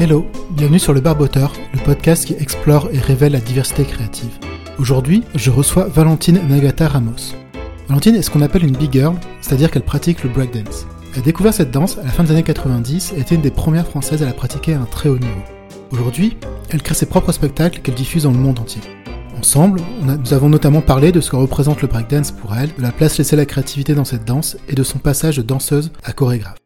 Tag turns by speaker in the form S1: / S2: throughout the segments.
S1: Hello, bienvenue sur Le Barboteur, le podcast qui explore et révèle la diversité créative. Aujourd'hui, je reçois Valentine Nagata Ramos. Valentine est ce qu'on appelle une big girl, c'est-à-dire qu'elle pratique le breakdance. Elle a découvert cette danse à la fin des années 90 et était une des premières françaises à la pratiquer à un très haut niveau. Aujourd'hui, elle crée ses propres spectacles qu'elle diffuse dans le monde entier. Ensemble, nous avons notamment parlé de ce que représente le breakdance pour elle, de la place laissée à la créativité dans cette danse et de son passage de danseuse à chorégraphe.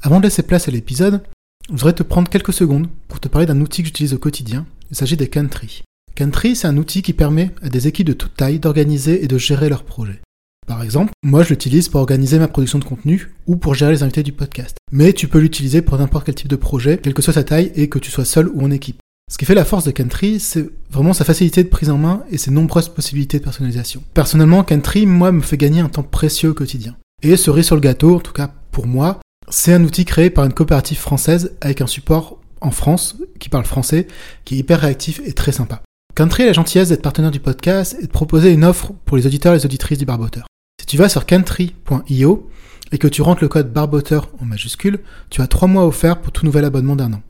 S1: Avant de laisser place à l'épisode, je voudrais te prendre quelques secondes pour te parler d'un outil que j'utilise au quotidien. Il s'agit des country. Country, c'est un outil qui permet à des équipes de toute taille d'organiser et de gérer leurs projets. Par exemple, moi je l'utilise pour organiser ma production de contenu ou pour gérer les invités du podcast. Mais tu peux l'utiliser pour n'importe quel type de projet, quelle que soit sa taille et que tu sois seul ou en équipe. Ce qui fait la force de Country, c'est vraiment sa facilité de prise en main et ses nombreuses possibilités de personnalisation. Personnellement, Country, moi, me fait gagner un temps précieux au quotidien. Et cerise sur le gâteau, en tout cas pour moi, c'est un outil créé par une coopérative française avec un support en France qui parle français, qui est hyper réactif et très sympa. Country a la gentillesse d'être partenaire du podcast et de proposer une offre pour les auditeurs et les auditrices du Barboteur. Si tu vas sur country.io et que tu rentres le code Barboteur en majuscule, tu as trois mois offerts pour tout nouvel abonnement d'un an.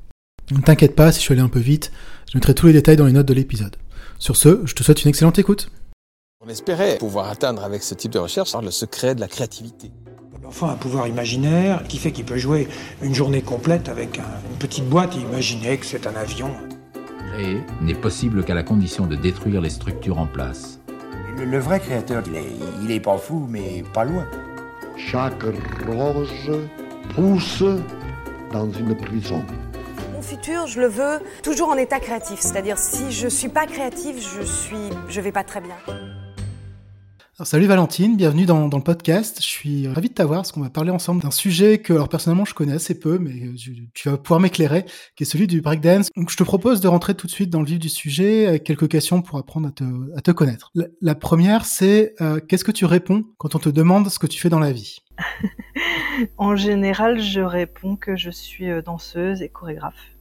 S1: Ne t'inquiète pas si je suis allé un peu vite, je mettrai tous les détails dans les notes de l'épisode. Sur ce, je te souhaite une excellente écoute.
S2: On espérait pouvoir atteindre avec ce type de recherche le secret de la créativité.
S3: L'enfant a un pouvoir imaginaire qui fait qu'il peut jouer une journée complète avec une petite boîte et imaginer que c'est un avion.
S4: Créer n'est possible qu'à la condition de détruire les structures en place.
S5: Le, vrai créateur, il est, il est pas fou, mais pas loin.
S6: Chaque rose pousse dans une prison
S7: futur, je le veux toujours en état créatif. C'est-à-dire, si je suis pas créative, je suis, je vais pas très bien.
S1: Alors, salut Valentine, bienvenue dans, dans, le podcast. Je suis ravi de t'avoir parce qu'on va parler ensemble d'un sujet que, alors personnellement, je connais assez peu, mais tu, vas pouvoir m'éclairer, qui est celui du breakdance. Donc, je te propose de rentrer tout de suite dans le vif du sujet avec quelques questions pour apprendre à te, à te connaître. La, première, c'est euh, qu'est-ce que tu réponds quand on te demande ce que tu fais dans la vie?
S8: En général, je réponds que je suis euh, danseuse et chorégraphe.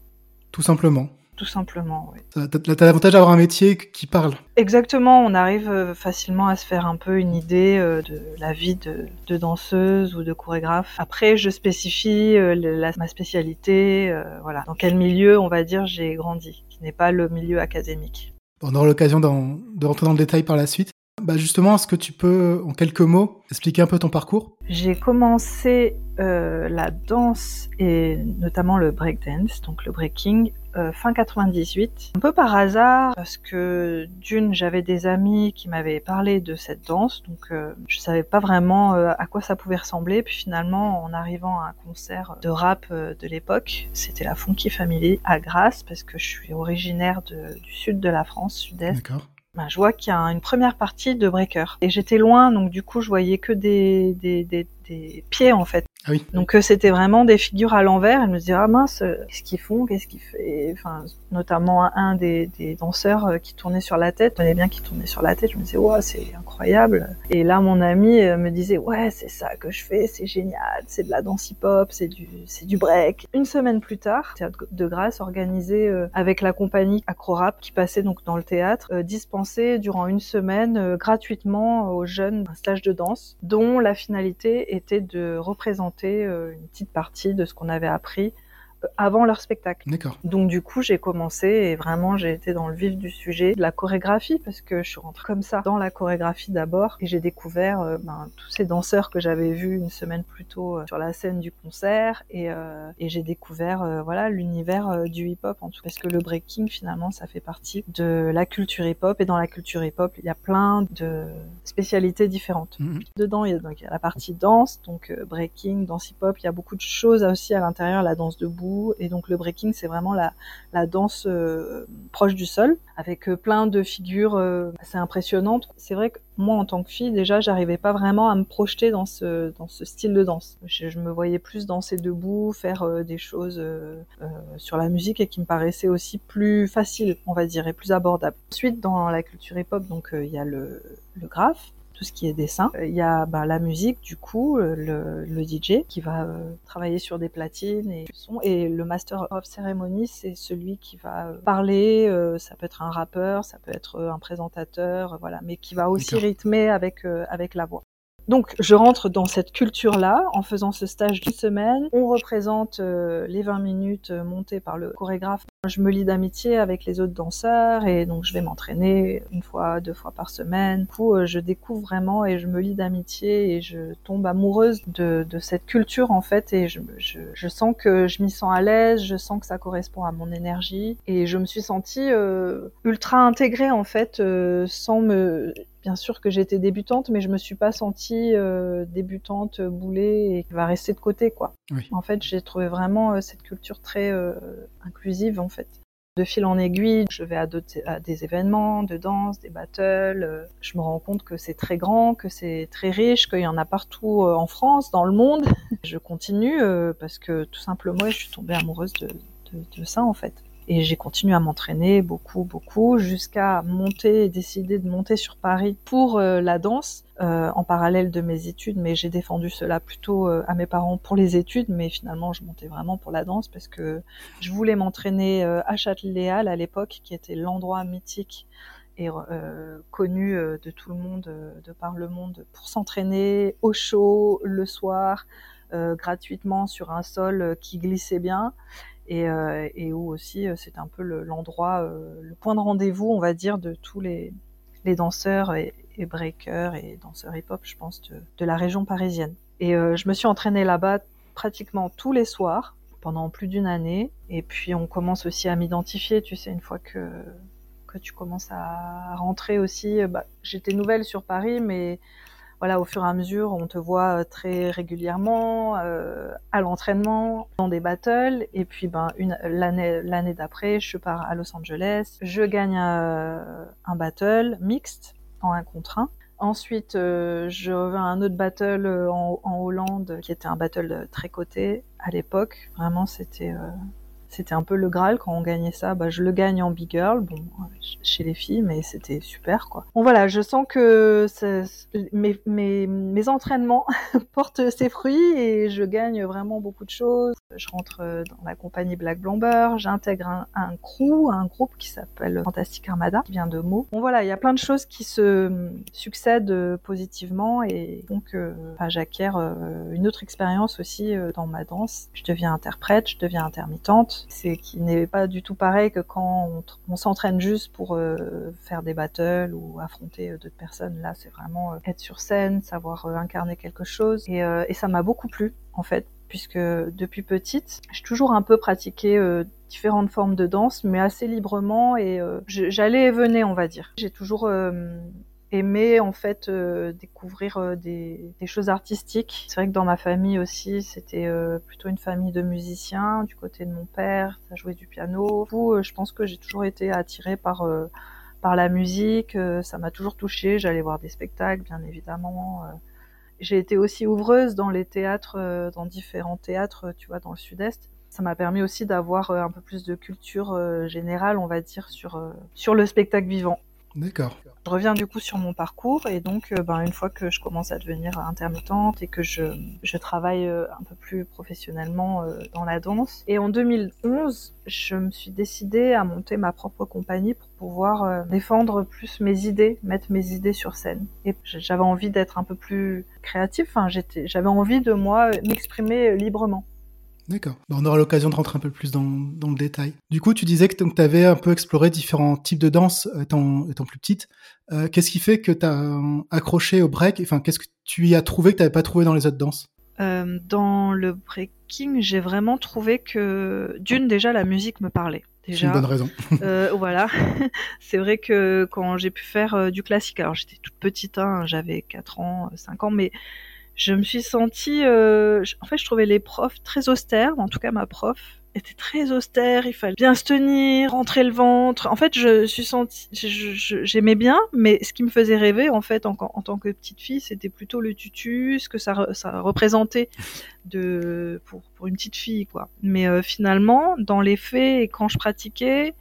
S1: Tout simplement.
S8: Tout simplement, oui.
S1: T'as l'avantage d'avoir un métier qui parle.
S8: Exactement, on arrive euh, facilement à se faire un peu une idée euh, de la vie de, danseuse ou de chorégraphe. Après, je spécifie euh, ma spécialité, voilà, dans quel milieu, on va dire, j'ai grandi, qui n'est pas le milieu académique.
S1: On aura l'occasion de rentrer dans le détail par la suite. Bah justement, est-ce que tu peux, en quelques mots, expliquer un peu ton parcours?
S8: J'ai commencé euh, la danse et notamment le breakdance, donc le breaking, euh, fin 98, un peu par hasard parce que d'une j'avais des amis qui m'avaient parlé de cette danse, donc euh, je savais pas vraiment euh, à quoi ça pouvait ressembler. Puis finalement, en arrivant à un concert de rap de l'époque, c'était la Funky Family à Grasse parce que je suis originaire de, du sud de la France, sud-est. D'accord ben, je vois qu'il y a une première partie de breaker. Et j'étais loin, donc du coup, je voyais que des, des, des, des pieds, en fait.
S1: Ah oui.
S8: Donc euh, c'était vraiment des figures à l'envers. Elle me disait ah mince, euh, qu'est-ce qu'ils font, qu'est-ce qu'ils font? Enfin, notamment un des, des, danseurs euh, qui tournait sur la tête. Je bien qui tournait sur la tête. Je me disais ouais, c'est incroyable. Et là mon ami me disait ouais, c'est ça que je fais, c'est génial, c'est de la danse hip-hop, c'est du c'est du break. Une semaine plus tard, théâtre de grâce organisé avec la compagnie Acrorap qui passait donc dans le théâtre, dispensé durant une semaine gratuitement aux jeunes un stage de danse dont la finalité était de représenter euh, une petite partie de ce qu'on avait appris avant leur spectacle.
S1: D'accord.
S8: Donc du coup, j'ai commencé et vraiment j'ai été dans le vif du sujet de la chorégraphie parce que je suis rentrée comme ça dans la chorégraphie d'abord et j'ai découvert euh, ben, tous ces danseurs que j'avais vus une semaine plus tôt euh, sur la scène du concert et, euh, et j'ai découvert voilà l'univers du hip-hop en tout parce que le breaking finalement ça fait partie de la culture hip-hop et dans la culture hip-hop il y a plein de spécialités différentes. Mhm. Dedans il y, a, donc, il y a la partie danse donc breaking, danse hip-hop, il y a beaucoup de choses aussi à l'intérieur, la danse debout et donc le breaking, c'est vraiment la, danse euh, proche du sol, avec euh, plein de figures euh, assez impressionnantes. C'est vrai que moi, en tant que fille, déjà, j'arrivais pas vraiment à me projeter dans ce, style de danse. Je, me voyais plus danser debout, faire des choses sur la musique et qui me paraissaient aussi plus faciles, on va dire, et plus abordables. Ensuite, dans la culture hip-hop, donc il y a le, le graphe, tout ce qui est dessin. Il y a bah, la musique, du coup, le, le DJ qui va euh, travailler sur des platines et son. Et le Master of Ceremony, c'est celui qui va euh, parler. Euh, ça peut être un rappeur, ça peut être un présentateur, voilà, mais qui va aussi rythmer avec avec la voix. Donc, je rentre dans cette culture-là en faisant ce stage d'une semaine. On représente euh, les 20 minutes euh, montées par le chorégraphe. Je me lie d'amitié avec les autres danseurs et donc je vais m'entraîner une fois, deux fois par semaine. Du coup, euh, je découvre vraiment et je me lie d'amitié et je tombe amoureuse de, de, cette culture en fait et je, je, je sens que je m'y sens à l'aise, je sens que ça correspond à mon énergie et je me suis sentie euh, ultra intégrée en fait sans me bien sûr que j'étais débutante, mais je me suis pas sentie euh, débutante, boulée et qui va rester de côté, quoi.
S1: Oui.
S8: En fait, j'ai trouvé vraiment euh, cette culture très euh, inclusive, en fait. De fil en aiguille, je vais à, de, à, des événements de danse, des battles. Je me rends compte que c'est très grand, que c'est très riche, qu'il y en a partout en France, dans le monde. Je continue parce que tout simplement, je suis tombée amoureuse de, de, de ça, en fait. Et j'ai continué à m'entraîner beaucoup, beaucoup, jusqu'à monter et décider de monter sur Paris pour euh, la danse, euh, en parallèle de mes études. Mais j'ai défendu cela plutôt euh, à mes parents pour les études, mais finalement je montais vraiment pour la danse parce que je voulais m'entraîner à Châtelet-Léal à l'époque, qui était l'endroit mythique et euh, connu de tout le monde, de par le monde, pour s'entraîner au chaud, le soir, gratuitement sur un sol qui glissait bien et, euh, et où aussi c'est un peu l'endroit, le, le, point de rendez-vous, on va dire, de tous les, les danseurs et, et breakers et danseurs hip-hop, je pense, de, de, la région parisienne. Et euh, je me suis entraînée là-bas pratiquement tous les soirs pendant plus d'une année. Et puis on commence aussi à m'identifier, tu sais, une fois que que tu commences à rentrer aussi. Bah, J'étais nouvelle sur Paris, mais voilà, au fur et à mesure, on te voit très régulièrement euh, à l'entraînement, dans des battles, et puis ben l'année l'année d'après, je pars à Los Angeles, je gagne euh, un battle mixte en un contre un. Ensuite, euh, je reviens à un autre battle en, en, Hollande, qui était un battle très coté à l'époque. Vraiment, c'était c'était un peu le Graal quand on gagnait ça. Bah, je le gagne en big girl, bon, chez les filles, mais c'était super, quoi. Bon, voilà, je sens que mes, mes, mes entraînements portent ses fruits et je gagne vraiment beaucoup de choses. Je rentre dans la compagnie Black Blomber, j'intègre un, un, crew, un groupe qui s'appelle Fantastic Armada, qui vient de mots. Bon, voilà, il y a plein de choses qui se succèdent positivement et donc, euh, j'acquiers euh, une autre expérience aussi euh, dans ma danse. Je deviens interprète, je deviens intermittente c'est qui n'est pas du tout pareil que quand on, s'entraîne juste pour euh, faire des battles ou affronter euh, d'autres personnes. Là, c'est vraiment euh, être sur scène, savoir incarner quelque chose. Et, et ça m'a beaucoup plu, en fait, puisque depuis petite, j'ai toujours un peu pratiqué différentes formes de danse, mais assez librement et j'allais et venais, on va dire. J'ai toujours aimer en fait euh, découvrir euh, des, choses artistiques. C'est vrai que dans ma famille aussi, c'était euh, plutôt une famille de musiciens. Du côté de mon père, ça jouait du piano. Je pense que j'ai toujours été attirée par par la musique. ça m'a toujours touchée. J'allais voir des spectacles, bien évidemment. J'ai été aussi ouvreuse dans les théâtres, dans différents théâtres, tu vois, dans le Sud-Est ça m'a permis aussi d'avoir un peu plus de culture générale, on va dire, sur, sur le spectacle vivant.
S1: D'accord.
S8: Je reviens du coup sur mon parcours et donc euh, ben, une fois que je commence à devenir intermittente et que je, je travaille euh, un peu plus professionnellement euh, dans la danse. Et en 2011, je me suis décidée à monter ma propre compagnie pour pouvoir défendre plus mes idées, mettre mes idées sur scène. Et j'avais envie d'être un peu plus créative, j'avais envie de moi m'exprimer librement.
S1: D'accord. On aura l'occasion de rentrer un peu plus dans, dans, le détail. Du coup, tu disais que tu avais un peu exploré différents types de danse étant, étant plus petite. Euh, qu'est-ce qui fait que tu as accroché au break? Enfin, qu'est-ce que tu y as trouvé que tu n'avais pas trouvé dans les autres danses?
S8: Euh, Dans le breaking, j'ai vraiment trouvé que, d'une, déjà, la musique me parlait. Déjà.
S1: C'est une bonne raison.
S8: euh, voilà. C'est vrai que quand j'ai pu faire euh, du classique, alors j'étais toute petite, hein, j'avais 4 ans, 5 ans, mais je me suis sentie, euh, en fait, je trouvais les profs très austères. En tout cas, ma prof était très austère. Il fallait bien se tenir, rentrer le ventre. En fait, je suis sentie, j'aimais bien, mais ce qui me faisait rêver, en fait, en, tant que petite fille, c'était plutôt le tutu, ce que ça, représentait de pour, pour une petite fille, quoi. Mais euh, finalement, dans les faits, quand je pratiquais,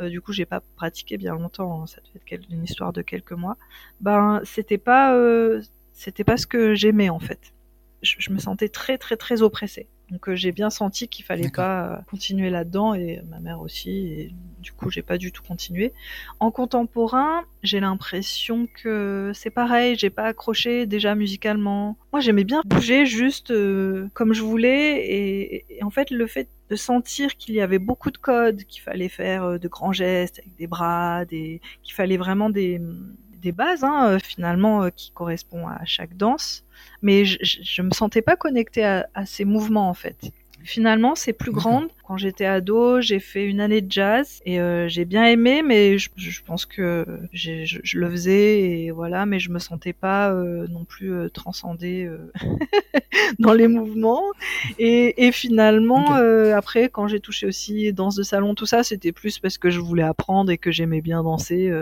S8: euh, du coup, j'ai pas pratiqué bien longtemps. Hein, ça devait être une histoire de quelques mois. Ben, c'était pas euh, c'était pas ce que j'aimais en fait. Je, je, me sentais très très très oppressée. Donc euh, j'ai bien senti qu'il fallait pas euh, continuer là-dedans et ma mère aussi. Et du coup, j'ai pas du tout continué. En contemporain, j'ai l'impression que c'est pareil. J'ai pas accroché déjà musicalement. Moi, j'aimais bien bouger juste euh, comme je voulais et, et en fait, le fait de sentir qu'il y avait beaucoup de codes, qu'il fallait faire de grands gestes avec des bras, des... qu'il fallait vraiment des des bases hein, euh, finalement euh, qui correspondent à chaque danse, mais je, je me sentais pas connectée à, à ces mouvements en fait. Finalement, c'est plus grande. Quand j'étais ado, j'ai fait une année de jazz et euh, j'ai bien aimé, mais je, je pense que je, je le faisais et voilà, mais je me sentais pas euh, non plus euh, transcendée dans les mouvements. Et, et finalement, après, quand j'ai touché aussi danse de salon, tout ça, c'était plus parce que je voulais apprendre et que j'aimais bien danser.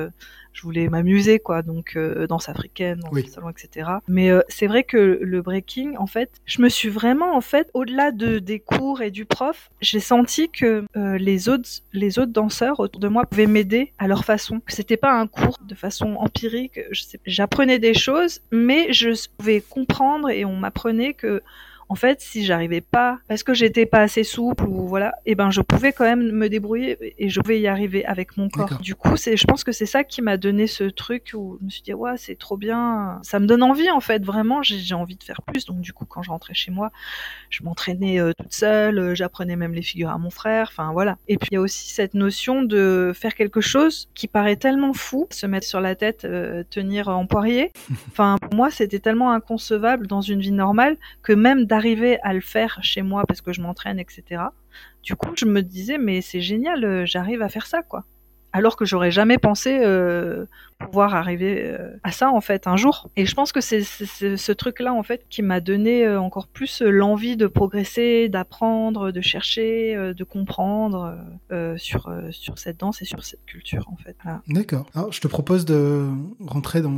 S8: Je voulais m'amuser, quoi. Donc, euh, danse africaine, danse
S1: Oui.
S8: salon, etc. Mais euh, c'est vrai que le breaking, en fait, je me suis vraiment, en fait, au-delà de des cours et du prof, j'ai senti que euh, les autres, les autres danseurs autour de moi pouvaient m'aider à leur façon. Que c'était pas un cours de façon empirique. J'apprenais des choses, mais je pouvais comprendre et on m'apprenait que en fait, si j'arrivais pas, parce que j'étais pas assez souple ou voilà, et ben je pouvais quand même me débrouiller et je pouvais y arriver avec mon corps. Du coup, c'est, je pense que c'est ça qui m'a donné ce truc où je me suis dit ouais, c'est trop bien, ça me donne envie en fait, vraiment, j'ai, j'ai envie de faire plus. Donc du coup, quand je rentrais chez moi, je m'entraînais euh, toute seule, euh, j'apprenais même les figures à mon frère, enfin voilà. Et puis il y a aussi cette notion de faire quelque chose qui paraît tellement fou, se mettre sur la tête, euh, tenir en poirier. Enfin pour moi, c'était tellement inconcevable dans une vie normale que même d'arriver à le faire chez moi parce que je m'entraîne, etc. Du coup, je me disais mais c'est génial, euh, j'arrive à faire ça quoi. Alors que j'aurais jamais pensé euh, pouvoir arriver euh, à ça en fait un jour. Et je pense que c'est ce truc-là en fait qui m'a donné euh, encore plus euh, l'envie de progresser, d'apprendre, de chercher, de comprendre euh, sur sur cette danse et sur cette culture en fait. Voilà.
S1: D'accord. Alors, je te propose de rentrer dans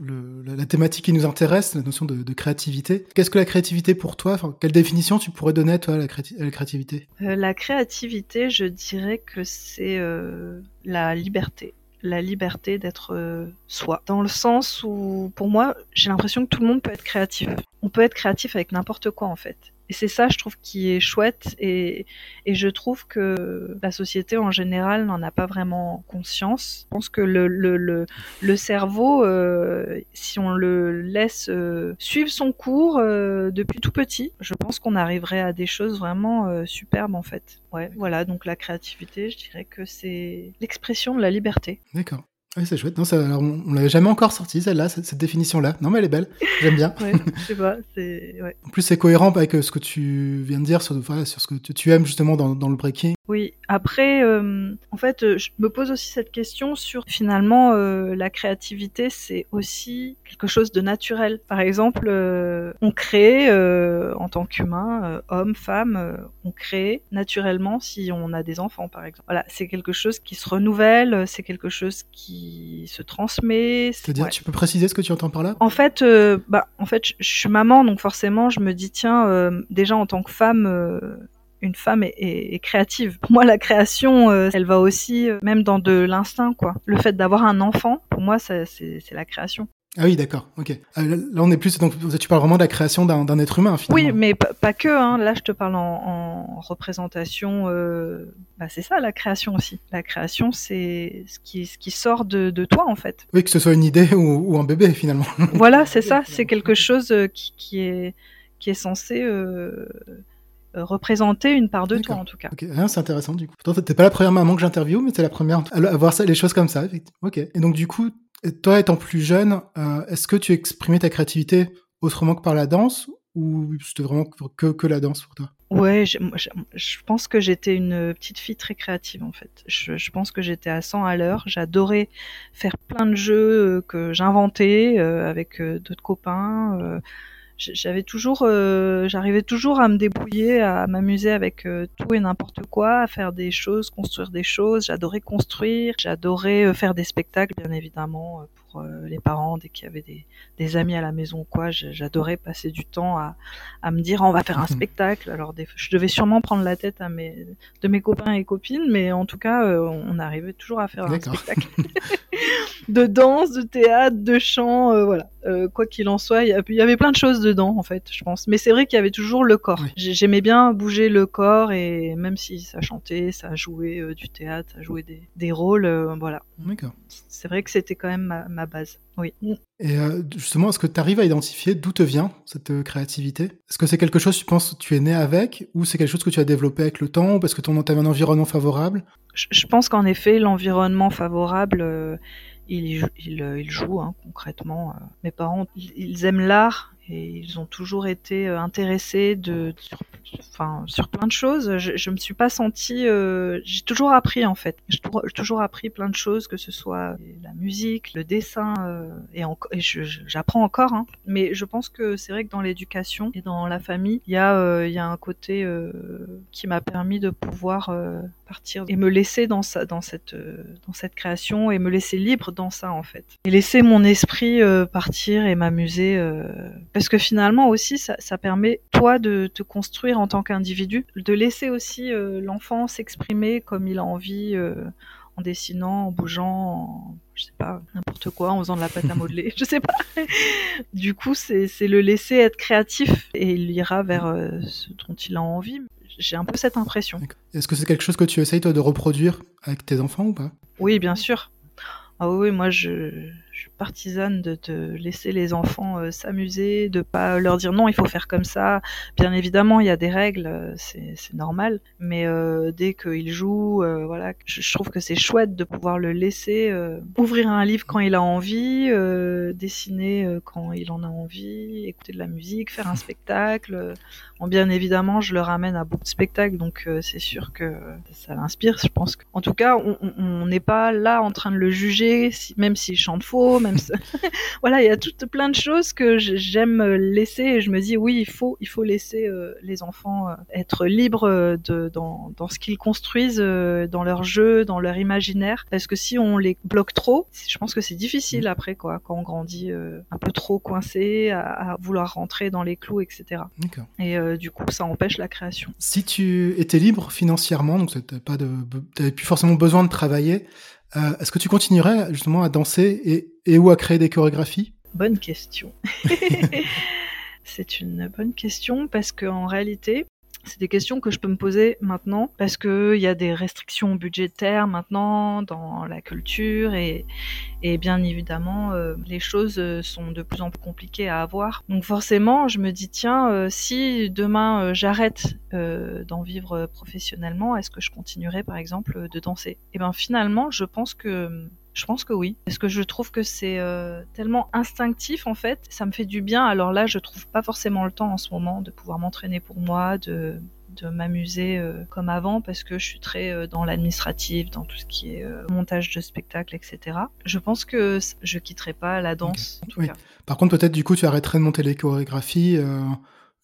S1: le- la, la thématique qui nous intéresse, la notion de, de créativité. Qu'est-ce que la créativité pour toi? Enfin, Quelle définition tu pourrais donner, toi, à la, créati- à la créativité?
S8: Euh, la créativité, je dirais que c'est euh, la liberté. La liberté d'être euh, soi. Dans le sens où, pour moi, j'ai l'impression que tout le monde peut être créatif. On peut être créatif avec n'importe quoi, en fait. Et c'est ça, je trouve, qui est chouette. Et, et je trouve que la société, en général, n'en a pas vraiment conscience. Je pense que le, le, le, le cerveau, euh, si on le laisse euh, suivre son cours euh, depuis tout petit, je pense qu'on arriverait à des choses vraiment euh, superbes en fait. Ouais, voilà, donc la créativité, je dirais que c'est l'expression de la liberté.
S1: D'accord. Oui, c'est chouette. Non, ça, alors, on, on l'avait jamais encore sorti, celle-là, cette, cette définition-là. Non, mais elle est belle. J'aime bien.
S8: Ouais, je sais pas, c'est ouais.
S1: En plus, c'est cohérent avec euh, ce que tu viens de dire sur, voilà, sur ce que tu, tu aimes justement dans, dans le breaking.
S8: Oui, après, euh, en fait, euh, je me pose aussi cette question sur finalement euh, la créativité, c'est aussi quelque chose de naturel. Par exemple, euh, on crée euh, en tant qu'humain, euh, homme, femme, euh, on crée naturellement si on a des enfants, par exemple. Voilà, c'est quelque chose qui se renouvelle, c'est quelque chose qui se transmet. c'est-
S1: C'est-à-dire,
S8: ouais.
S1: tu peux préciser ce que tu entends par là?
S8: En fait, euh, bah, en fait, je, je suis maman, donc forcément, je me dis tiens, euh, déjà en tant que femme, euh, une femme est, est- est créative. Pour moi, la création, euh, elle va aussi, euh, même dans de l'instinct, quoi. Le fait d'avoir un enfant, pour moi, c'est la création.
S1: Ah oui, d'accord. Ok. Euh, là, on est plus. Donc, tu parles vraiment de la création d'un être humain, finalement.
S8: Oui, mais pas, que. Hein. Là, je te parle en, en représentation. Euh, bah, c'est ça, la création aussi. La création, c'est ce qui, ce qui sort de, de toi, en fait.
S1: Oui, que ce soit une idée ou, ou un bébé, finalement.
S8: voilà, c'est ça. C'est quelque chose qui, qui est qui est censé euh, représenter une part de toi, en tout cas.
S1: Ok, ah, c'est intéressant du coup. Pourtant, t'es pas la première maman que j'interviewe, mais t'es la première à voir ça, les choses comme ça. Ok. Et donc, du coup, toi étant plus jeune, euh, est-ce que tu exprimais ta créativité autrement que par la danse ou c'était vraiment que, que la danse pour toi?
S8: Ouais, moi, j'ai- je pense que j'étais une petite fille très créative en fait. Je, je pense que j'étais à 100 à l'heure. J'adorais faire plein de jeux euh, que j'inventais euh, avec euh, d'autres copains. J'avais toujours, euh, j'arrivais toujours à me débrouiller, à m'amuser avec euh, tout et n'importe quoi, à faire des choses, construire des choses. J'adorais construire, j'adorais euh, faire des spectacles, bien évidemment, euh, pour euh, les parents dès qu'il y avait des, des amis à la maison ou quoi. J'adorais passer du temps à, à me dire on va faire un spectacle. Alors des, je devais sûrement prendre la tête à mes, de mes copains et copines, mais en tout cas, euh, on arrivait toujours à faire un spectacle. de danse, de théâtre, de chant, euh, voilà. Euh, quoi qu'il en soit, il y, avait plein de choses dedans, en fait, je pense. Mais c'est vrai qu'il y avait toujours le corps. J'aimais bien bouger le corps et même si ça chantait, ça jouait euh, du théâtre, ça jouait des, des rôles, voilà. C'est vrai que c'était quand même ma, ma, base. Oui.
S1: Et justement, est-ce que tu arrives à identifier d'où te vient cette créativité? Est-ce que c'est quelque chose, tu penses, que tu es né avec ou c'est quelque chose que tu as développé avec le temps ou parce que tu as un environnement favorable?
S8: Je, pense qu'en effet, l'environnement favorable il, il, il joue hein, concrètement. Euh. Mes parents, ils aiment l'art et ils ont toujours été euh, intéressés de, sur, enfin, sur plein de choses. Je, je me suis pas sentie, euh, j'ai toujours appris en fait. J'ai toujours appris plein de choses, que ce soit la musique, le dessin, euh, et, et j'apprends encore. Hein. Mais je pense que c'est vrai que dans l'éducation et dans la famille, il y a, euh, y a un côté euh, qui m'a permis de pouvoir partir et me laisser dans ça, dans cette, dans cette création et me laisser libre dans ça en fait. Et laisser mon esprit partir et m'amuser parce que finalement aussi, ça, ça, permet, toi, de te construire en tant qu'individu, de laisser aussi euh, l'enfant s'exprimer comme il a envie, euh, en dessinant, en bougeant, en, je sais pas, n'importe quoi, en faisant de la pâte à modeler, je sais pas. du coup, c'est le laisser être créatif et il ira vers euh, ce dont il a envie. J'ai un peu cette impression.
S1: Est-ce que c'est quelque chose que tu essayes, toi, de reproduire avec tes enfants ou pas?
S8: Oui, bien sûr. Ah oui, moi, je je partisane de, te laisser les enfants euh, s'amuser, de pas leur dire non, il faut faire comme ça. Bien évidemment, il y a des règles, euh, c'est normal, mais euh, dès qu'ils jouent, voilà, je, trouve que c'est chouette de pouvoir le laisser ouvrir un livre quand il a envie, dessiner quand il en a envie, écouter de la musique, faire un spectacle. Bon, bien évidemment, je le ramène à beaucoup de spectacles, donc c'est sûr que ça l'inspire. Je pense qu'en tout cas, on n'est pas là en train de le juger, même s'il chante faux même voilà, il y a toutes plein de choses que j'aime laisser et je me dis oui, il faut il faut laisser euh, les enfants euh, être libres euh, de dans, dans ce qu'ils construisent dans leur jeu, dans leur imaginaire parce que si on les bloque trop, je pense que c'est difficile après quoi quand on grandit un peu trop coincé à, vouloir rentrer dans les clous etc. Et du coup, ça empêche la création.
S1: Si tu étais libre financièrement, donc tu pas de, plus forcément besoin de travailler, euh, est-ce que tu continuerais justement à danser et, et ou à créer des chorégraphies?
S8: Bonne question. C'est une bonne question parce qu'en réalité, c'est des questions que je peux me poser maintenant parce qu'il y a des restrictions budgétaires maintenant dans la culture et, bien évidemment euh, les choses euh, sont de plus en plus compliquées à avoir. Donc forcément je me dis tiens euh, si demain j'arrête d'en vivre professionnellement est-ce que je continuerai par exemple de danser? Et eh bien finalement je pense que je pense que oui, parce que je trouve que c'est euh, tellement instinctif en fait, ça me fait du bien. Alors là, je trouve pas forcément le temps en ce moment de pouvoir m'entraîner pour moi, de de m'amuser euh, comme avant parce que je suis très euh, dans l'administratif, dans tout ce qui est montage de spectacle, etc. Je pense que je quitterai pas la danse. En tout cas.
S1: Par contre, peut-être du coup, tu arrêterais de monter les chorégraphies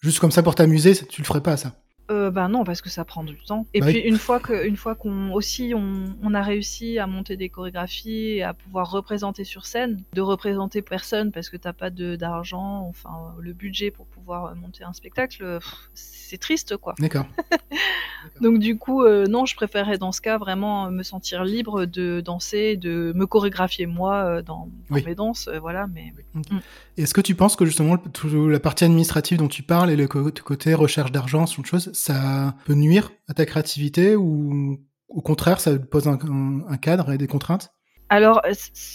S1: juste comme ça pour t'amuser. Tu le ferais pas ça?
S8: Euh, bah non, parce que ça prend du temps. Et bah puis une fois que, une fois qu'on aussi on, on, a réussi à monter des chorégraphies et à pouvoir représenter sur scène, de représenter personne parce que t'as pas de d'argent, enfin le budget pour pouvoir monter un spectacle, c'est triste quoi.
S1: D'accord.
S8: Donc du coup, euh, non, je préférerais dans ce cas vraiment me sentir libre de danser, de me chorégraphier moi euh, dans, mes danses, euh, voilà. Mais
S1: mm. est-ce que tu penses que justement la partie administrative dont tu parles et le côté recherche d'argent, ce genre de choses, ça peut nuire à ta créativité ou au contraire, ça pose un, cadre et des contraintes?
S8: Alors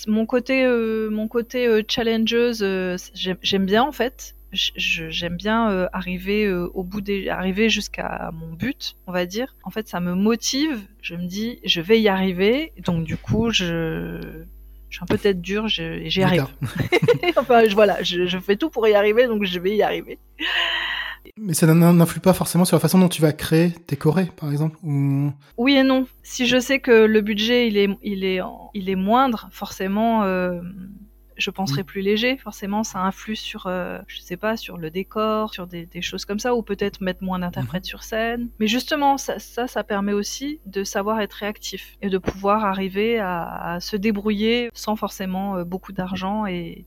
S8: mon côté mon côté challengeuse j'aime bien en fait j'aime bien euh, arriver euh, au bout des, arriver jusqu'à mon but, on va dire. En fait, ça me motive. Je me dis, je vais y arriver. Donc du coup, je, je suis un peu tête dure, j'y arrive. enfin, je, voilà, je, je, fais tout pour y arriver, donc je vais y arriver.
S1: Mais ça n'influe pas forcément sur la façon dont tu vas créer tes chorés, par exemple ou...
S8: Oui et non. Si je sais que le budget il est, il est, il est moindre, forcément, euh, je penserai mm. plus léger. Forcément, ça influe sur, euh, je sais pas, sur le décor, sur des, choses comme ça, ou peut-être mettre moins d'interprètes mm-hmm. sur scène. Mais justement, ça, ça, permet aussi de savoir être réactif et de pouvoir arriver à, se débrouiller sans forcément euh, beaucoup d'argent et,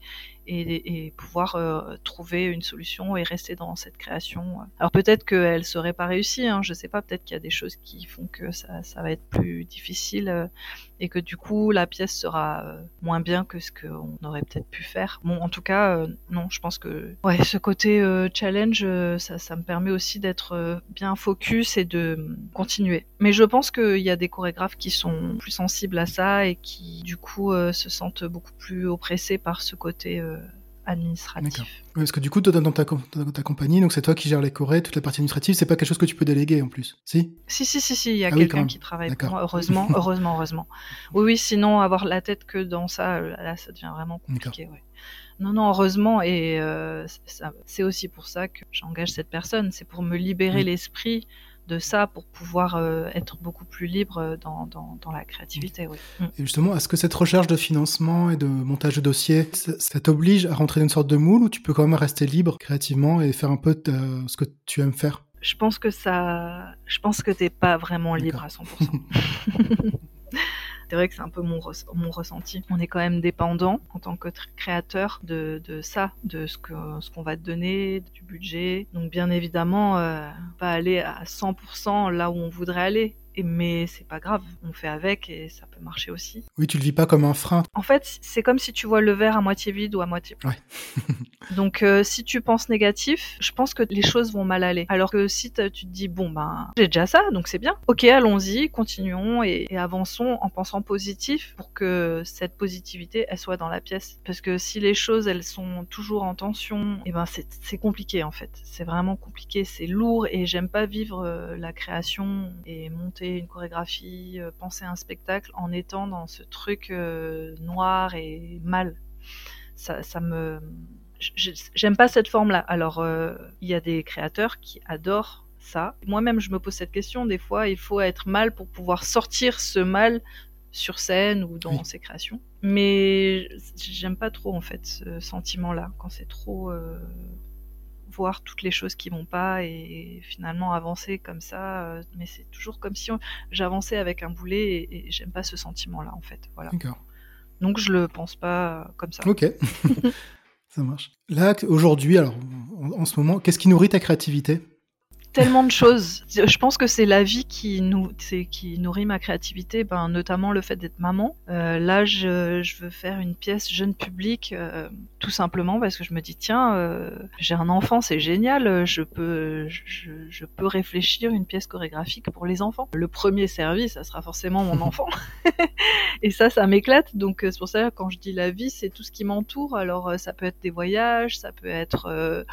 S8: et, pouvoir euh, trouver une solution et rester dans cette création. Alors peut-être qu'elle serait pas réussie, hein, je sais pas, peut-être qu'il y a des choses qui font que ça, ça va être plus difficile euh, et que du coup la pièce sera euh, moins bien que ce qu'on aurait peut-être pu faire. Bon, en tout cas, euh, non, je pense que ouais, ce côté euh, challenge, ça, ça me permet aussi d'être bien focus et de continuer. Mais je pense qu'il y a des chorégraphes qui sont plus sensibles à ça et qui du coup se sentent beaucoup plus oppressés par ce côté administratif.
S1: Parce que du coup, toi, dans ta, ta compagnie, donc c'est toi qui gères les chorés, toute la partie administrative, c'est pas quelque chose que tu peux déléguer en plus. Si?
S8: Si, si, si, si, il y a
S1: Ah
S8: quelqu'un qui travaille pour moi, heureusement, heureusement, heureusement. Oui, oui, sinon, avoir la tête que dans ça, euh, là, ça devient vraiment compliqué, ouais. Non, non, heureusement, et euh, c'est aussi pour ça que j'engage cette personne, c'est pour me libérer
S1: Oui.
S8: l'esprit de ça, pour pouvoir euh, être beaucoup plus libre dans, dans, dans la créativité, oui. Mm.
S1: Et justement, est-ce que cette recherche de financement et de montage de dossier, ça, ça t'oblige à rentrer dans une sorte de moule ou tu peux quand même rester libre créativement et faire un peu de- ce que tu aimes faire?
S8: Je pense que ça, je pense que t'es pas vraiment libre à 100%. C'est vrai que c'est un peu mon, mon ressenti. On est quand même dépendant en tant que créateur de, de ça, de ce que ce qu'on va te donner, du budget. Donc bien évidemment, euh, pas aller à 100% là où on voudrait aller. Mais c'est pas grave, on fait avec et ça peut marcher aussi.
S1: Oui, tu le vis pas comme un frein.
S8: En fait, c'est comme si tu vois le verre à moitié vide ou à moitié plein.
S1: Ouais.
S8: Donc, euh, si tu penses négatif, je pense que les choses vont mal aller. Alors que si tu te dis, bon, ben, j'ai déjà ça, donc c'est bien. Ok, allons-y, continuons et, et avançons en pensant positif pour que cette positivité, elle soit dans la pièce. Parce que si les choses, elles sont toujours en tension, et ben, c'est c'est compliqué, en fait. C'est vraiment compliqué, c'est lourd et j'aime pas vivre euh, la création et monter une chorégraphie, euh, penser un spectacle en étant dans ce truc euh, noir et mal. Ça, ça me j'aime pas cette forme-là. Alors, euh, il y a des créateurs qui adorent ça. Moi-même, je me pose cette question. Des fois, il faut être mal pour pouvoir sortir ce mal sur scène ou dans
S1: Oui.
S8: ses créations. Mais j'aime pas trop, en fait, ce sentiment-là, quand c'est trop euh, voir toutes les choses qui vont pas et finalement avancer comme ça. euh, mais c'est toujours comme si on- j'avançais avec un boulet et, et j'aime pas ce sentiment-là, en fait. Voilà.
S1: D'accord.
S8: Donc, je le pense pas comme ça.
S1: Ok. ça marche. Là, aujourd'hui, alors, en, en ce moment, qu'est-ce qui nourrit ta créativité?
S8: Tellement de choses. Je pense que c'est la vie qui nous, qui nourrit ma créativité, ben, notamment le fait d'être maman. Euh, là, je, je veux faire une pièce jeune public, euh, tout simplement parce que je me dis tiens, euh, j'ai un enfant, c'est génial, je peux, je, je peux réfléchir une pièce chorégraphique pour les enfants. Le premier service, ça sera forcément mon enfant, et ça, ça m'éclate. Donc c'est pour ça que quand je dis la vie, c'est tout ce qui m'entoure. Alors ça peut être des voyages, ça peut être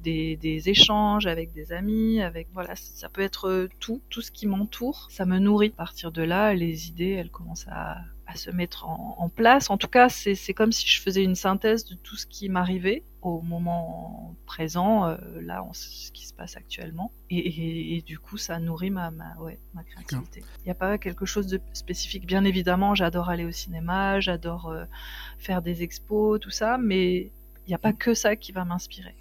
S8: des, des échanges avec des amis, avec voilà, ça peut être euh, tout, tout ce qui m'entoure, ça me nourrit. À partir de là, les idées, elles commencent à, à se mettre en, en place. En tout cas, c'est comme si je faisais une synthèse de tout ce qui m'arrivait au moment présent, euh, là, on ce qui se passe actuellement, et, et, et du coup, ça nourrit ma, ma, ouais, ma créativité. Il n'y a pas quelque chose de spécifique. Bien évidemment, j'adore aller au cinéma, j'adore euh, faire des expos, tout ça, mais il n'y a pas que ça qui va m'inspirer.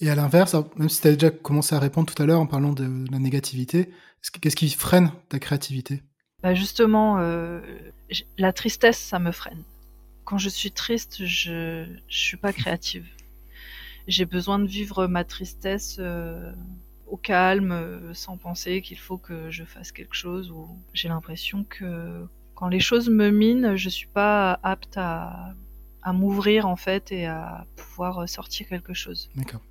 S1: Et à l'inverse, même si tu as déjà commencé à répondre tout à l'heure en parlant de la négativité, est-ce que- qu'est-ce qui freine ta créativité?
S8: Bah justement, euh, la tristesse, ça me freine. Quand je suis triste, je je suis pas créative. J'ai besoin de vivre ma tristesse euh, au calme, euh, sans penser qu'il faut que je fasse quelque chose. Ou j'ai l'impression que quand les choses me minent, je suis pas apte à à m'ouvrir en fait et à pouvoir sortir quelque chose.
S1: D'accord.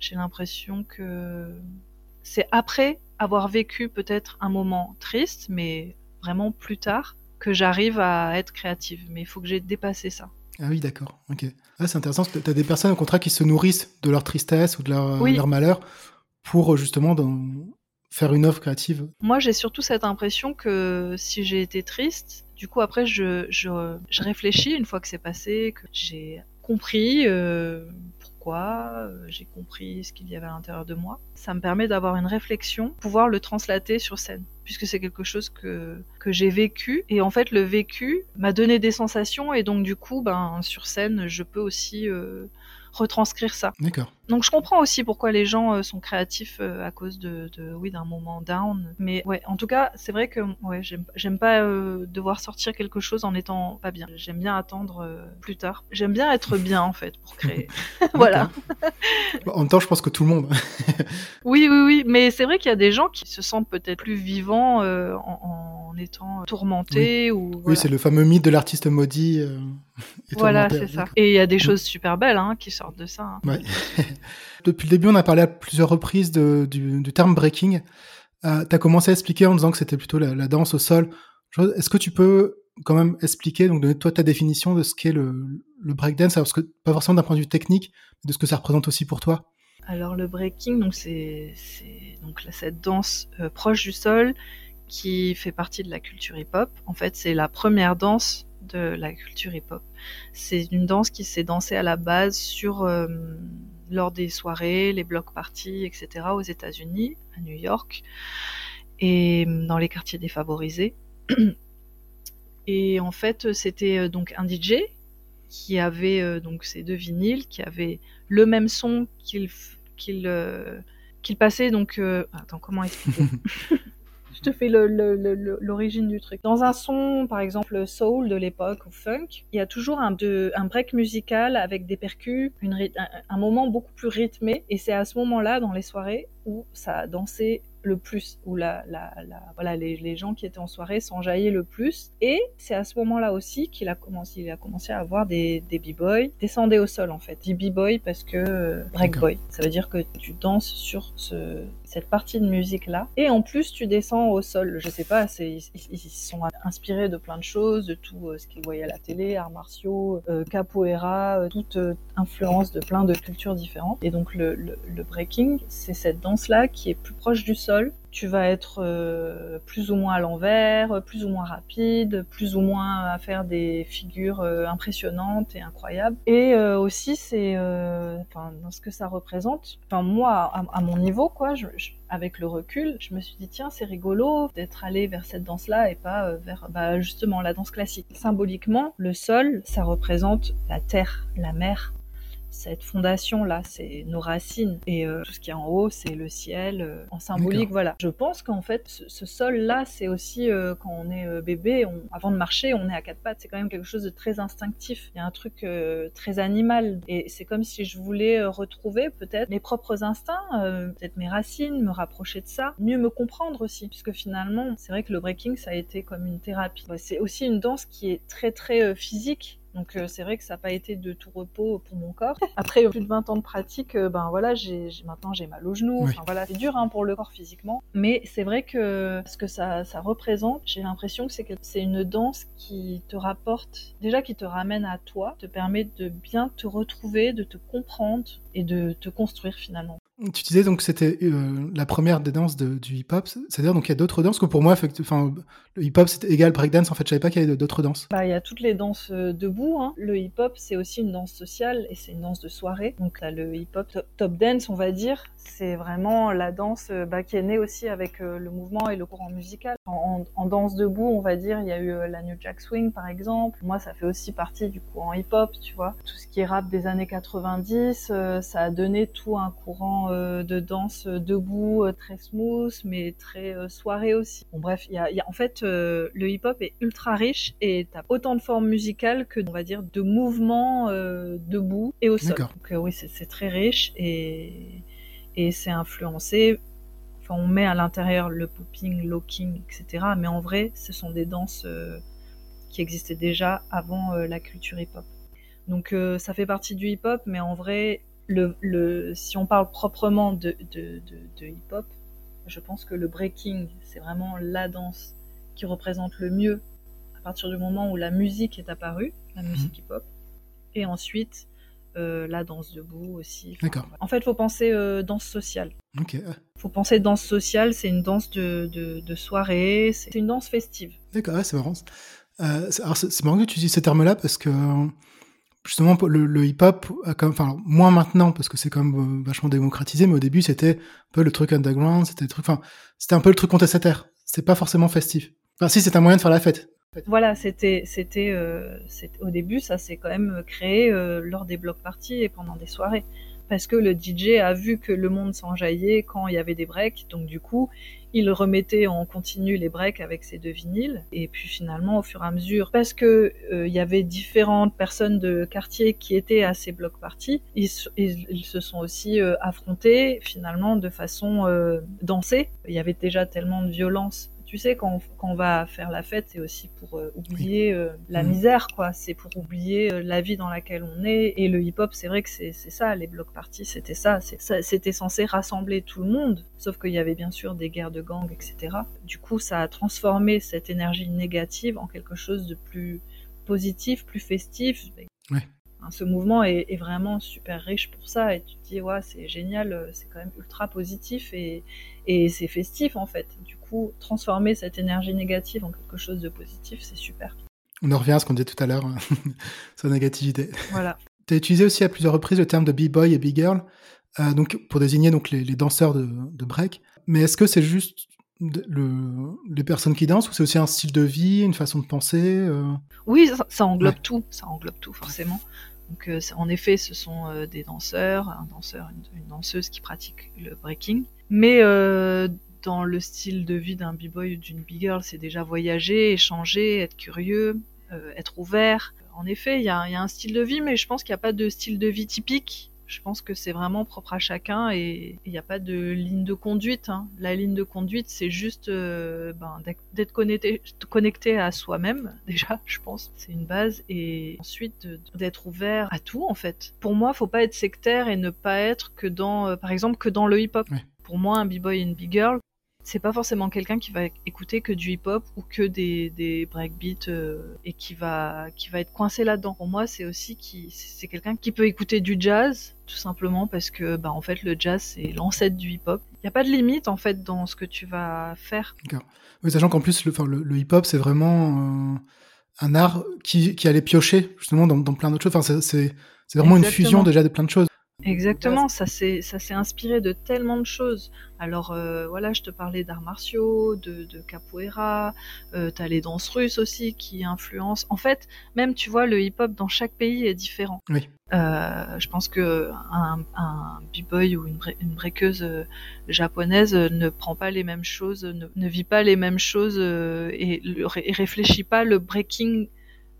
S8: J'ai l'impression que c'est après avoir vécu peut-être un moment triste, mais vraiment plus tard, que j'arrive à être créative. Mais il faut que j'ai dépassé ça.
S1: Ah oui, d'accord. Ok. Ah, c'est intéressant. Tu as des personnes au contraire qui se nourrissent de leur tristesse ou de leur,
S8: Oui.
S1: leur malheur pour euh, justement dans- faire une œuvre créative.
S8: Moi, j'ai surtout cette impression que si j'ai été triste, du coup, après, je, je, je réfléchis une fois que c'est passé, que j'ai compris euh, euh, j'ai compris ce qu'il y avait à l'intérieur de moi. Ça me permet d'avoir une réflexion, pouvoir le translater sur scène, puisque c'est quelque chose que, que j'ai vécu. Et en fait, le vécu m'a donné des sensations, et donc, du coup, ben, sur scène, je peux aussi. euh, retranscrire ça.
S1: D'accord.
S8: Donc je comprends aussi pourquoi les gens euh, sont créatifs euh, à cause de, de oui d'un moment down. Mais ouais, en tout cas, c'est vrai que ouais, j'aime pas euh, devoir sortir quelque chose en étant pas bien. J'aime bien attendre euh, plus tard. J'aime bien être bien en fait pour créer. voilà.
S1: Bon, En même temps, je pense que tout le monde.
S8: Oui, oui, oui. Mais c'est vrai qu'il y a des gens qui se sentent peut-être plus vivants euh, en, en étant tourmentés ou.
S1: Oui, c'est le fameux mythe de l'artiste maudit. euh,
S8: Voilà, c'est ça. Et il y a des choses super belles hein, qui sortent de ça. hein.
S1: Ouais. Depuis le début, on a parlé à plusieurs reprises du, terme breaking. Euh, tu as commencé à expliquer en disant que c'était plutôt la, danse au sol. Est-ce que tu peux quand même expliquer, donc donner toi ta définition de ce qu'est le, le breakdance, parce que pas forcément d'un point de vue technique, mais de ce que ça représente aussi pour toi?
S8: Alors le breaking, c'est cette danse euh, proche du sol qui fait partie de la culture hip-hop. En fait, c'est la première danse de la culture hip-hop. C'est une danse qui s'est dansée à la base sur euh, lors des soirées, les block parties, etc. aux États-Unis, à New York, et euh, dans les quartiers défavorisés. Et en fait, c'était euh, donc un DJ qui avait euh, donc ces deux vinyles, qui avait le même son qu'il qu'il qu'il passait donc attends comment expliquer? je te fais le- le- le- le- l'origine du truc dans un son par exemple soul de l'époque ou funk il y a toujours un, de, un break musical avec des percus une, un, un moment beaucoup plus rythmé et c'est à ce moment là dans les soirées où ça a dansé le plus, où la, la, la- voilà, les, les gens qui étaient en soirée s'enjaillaient le plus. Et c'est à ce moment-là aussi qu'il a commencé, il a commencé à avoir des, des b-boys descendaient au sol en fait. Dit b-boy parce que euh, break boy, ça veut dire que tu danses sur ce, cette partie de musique là. Et en plus tu descends au sol. Je sais pas, ils, ils- sont inspirés de plein de choses, de tout euh, ce qu'ils voyaient à la télé, arts martiaux, euh, capoeira, euh, toute influence de plein de cultures différentes. Et donc le, le, le breaking, c'est cette danse là qui est plus proche du sol. Tu vas être euh, plus ou moins à l'envers, plus ou moins rapide, plus ou moins à faire des figures euh, impressionnantes et incroyables. Et euh, aussi, c'est, enfin, ce que ça représente. Enfin, moi, à, mon niveau, quoi, avec le recul, je me suis dit tiens, c'est rigolo d'être allé vers cette danse-là et pas vers, bah, justement, la danse classique. Symboliquement, le sol, ça représente la terre, la mer, cette fondation là, c'est nos racines et euh, tout ce qui est en haut, c'est le ciel. euh, en symbolique, voilà. Je pense qu'en fait, ce, ce sol là, c'est aussi euh, quand on est euh, bébé, on- avant de marcher, on est à quatre pattes. C'est quand même quelque chose de très instinctif. Il y a un truc euh, très animal et c'est comme si je voulais euh, retrouver peut-être mes propres instincts, euh, peut-être mes racines, me rapprocher de ça, mieux me comprendre aussi, puisque finalement, c'est vrai que le breaking, ça a été comme une thérapie. C'est aussi une danse qui est très très euh, physique. Donc euh, c'est vrai que ça n'a pas été de tout repos pour mon corps. Après plus de 20 ans de pratique, euh, ben voilà, j'ai maintenant j'ai mal aux genoux.
S1: Oui.
S8: Enfin voilà, c'est dur hein, pour le corps physiquement, mais c'est vrai que ce que ça, ça représente, j'ai l'impression que c'est que c'est une danse qui te rapporte, déjà qui te ramène à toi, te permet de bien te retrouver, de te comprendre et de te construire finalement.
S1: Tu disais donc que c'était euh, la première des danses du hip-hop, c'est-à-dire donc il y a d'autres danses que pour moi, enfin, le hip-hop c'est égal breakdance. En fait, je savais pas qu'il y avait d'autres danses.
S8: Bah, il y a toutes les danses euh, debout. Hein. Le hip-hop, c'est aussi une danse sociale et c'est une danse de soirée. Donc là, le hip-hop top, dance, on va dire, c'est vraiment la danse euh, bah, qui est née aussi avec le mouvement et le courant musical. En, danse debout, on va dire, il y a eu la New Jack Swing, par exemple. Moi, ça fait aussi partie du courant hip-hop, tu vois. Tout ce qui est rap des années 90, euh, ça a donné tout un courant euh, de danse euh, debout, euh, très smooth, mais très soirée aussi. Bon, bref, y a, il y a- en fait, le hip-hop est ultra riche et t'as autant de formes musicales que, on va dire, de mouvements debout et au sol. Donc oui, c'est c'est très riche et, et c'est influencé. Enfin, on met à l'intérieur le popping, locking, etc. Mais en vrai, ce sont des danses euh, qui existaient déjà avant euh, la culture hip-hop. Donc euh, ça fait partie du hip-hop, mais en vrai, le, le, si on parle proprement de, de, de, de hip-hop, je pense que le breaking, c'est vraiment la danse qui représente le mieux à partir du moment où la musique est apparue, la musique hip-hop, et ensuite euh, la danse debout aussi. Enfin,
S1: D'accord.
S8: En fait, faut penser euh, danse sociale.
S1: Ok.
S8: Faut penser danse sociale, c'est une danse de, de, de soirée, c'est une danse festive.
S1: D'accord, ouais, c'est marrant. Euh, alors c'est marrant que tu dises ces termes-là parce que justement le, hip-hop, enfin moins maintenant parce que c'est quand même euh, vachement démocratisé, mais au début c'était un peu le truc underground, c'était un peu le truc contestataire. C'était pas forcément festif. Enfin si, c'est un moyen de faire la fête.
S8: Voilà, c'était, c'était, euh, au début, ça s'est quand même créé euh, lors des blocs parties et pendant des soirées. Parce que le DJ a vu que le monde s'enjaillait quand il y avait des breaks, donc du coup, il remettait en continu les breaks avec ses deux vinyles. Et puis finalement, au fur et à mesure, parce que euh, il y avait différentes personnes de quartier qui étaient à ces blocs parties, ils, se- ils- ils se sont aussi euh, affrontés finalement de façon euh, dansée. Il y avait déjà tellement de violence. Tu sais, quand on, quand on va faire la fête, c'est aussi pour euh, oublier euh, la
S1: Mhm.
S8: misère, quoi. C'est pour oublier euh, la vie dans laquelle on est. Et le hip-hop, c'est vrai que c'est ça, les blocs parties, c'était ça. C'était censé rassembler tout le monde, sauf qu'il y avait bien sûr des guerres de gangs, etc. Du coup, ça a transformé cette énergie négative en quelque chose de plus positif, plus festif.
S1: Ouais.
S8: Ce mouvement est, est vraiment super riche pour ça et tu te dis ouais c'est génial, c'est quand même ultra positif et, et c'est festif en fait. Du coup transformer cette énergie négative en quelque chose de positif c'est super.
S1: On en revient à ce qu'on disait tout à l'heure sur la négativité.
S8: Voilà.
S1: Tu as utilisé aussi à plusieurs reprises le terme de b-boy et b-girl euh, donc pour désigner donc les, les danseurs de, de break. Mais est-ce que c'est juste de- le, les personnes qui dansent ou c'est aussi un style de vie, une façon de penser euh?
S8: Oui ça, ça englobe
S1: Ouais.
S8: tout, ça englobe tout forcément. Donc euh, en effet ce sont des danseurs, un danseur, une, une danseuse qui pratique le breaking, mais dans le style de vie d'un b-boy ou d'une b-girl, c'est déjà voyager, échanger, être curieux, euh, être ouvert. En effet, il y, a il y a un style de vie, mais je pense qu'il n'y a pas de style de vie typique. Je pense que c'est vraiment propre à chacun et il n'y a pas de ligne de conduite. hein. La ligne de conduite, c'est juste euh, ben, d'être- connecté, connecté à soi-même, déjà, je pense. C'est une base. Et ensuite, d'être ouvert à tout, en fait. Pour moi, faut pas être sectaire et ne pas être que dans, euh, par exemple, que dans le hip-hop. Pour moi, un b-boy et une b-girl, c'est pas forcément quelqu'un qui va écouter que du hip-hop ou que des, des breakbeats euh, et qui va, qui va être coincé là-dedans. Pour moi, c'est aussi qui, c'est quelqu'un qui peut écouter du jazz, tout simplement parce que, bah, en fait, le jazz, c'est l'ancêtre du hip-hop. Il n'y a pas de limite, en fait, dans ce que tu vas faire.
S1: Oui, sachant qu'en plus, le, enfin, le, le hip-hop, c'est vraiment euh, un art qui, qui allait piocher justement dans, dans plein d'autres choses. Enfin, c'est- c'est c'est vraiment une fusion déjà de plein de choses.
S8: Exactement, ça s'est ça s'est inspiré de tellement de choses. Alors euh, voilà, je te parlais d'arts martiaux, de, de capoeira, euh, t'as les danses russes aussi qui influencent. En fait, même tu vois, le hip-hop dans chaque pays est différent.
S1: Oui.
S8: Euh, je pense que un, un b-boy ou une, une breakeuse euh, japonaise euh, ne prend pas les mêmes choses, ne, ne vit pas les mêmes choses euh, et, et réfléchit pas le breaking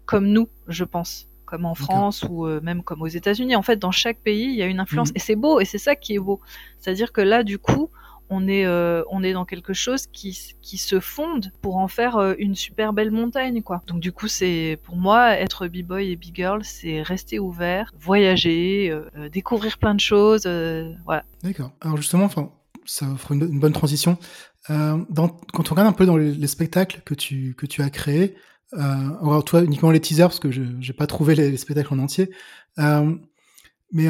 S8: comme nous, je pense, comme en France ou euh, même comme aux États-Unis. En fait, dans chaque pays, il y a une influence
S1: Mhm.
S8: et c'est beau et c'est ça qui est beau. C'est-à-dire que là, du coup, on est euh, on est dans quelque chose qui qui se fonde pour en faire euh, une super belle montagne, quoi. Donc du coup, c'est pour moi être b-boy et b-girl, c'est rester ouvert, voyager, découvrir plein de choses, voilà.
S1: D'accord. Alors justement, enfin, ça offre une, une bonne transition. Dans, quand on regarde un peu dans les, les spectacles que tu, que tu as créés, euh, alors toi uniquement les teasers parce que je n'ai pas trouvé les, les spectacles en entier, euh, mais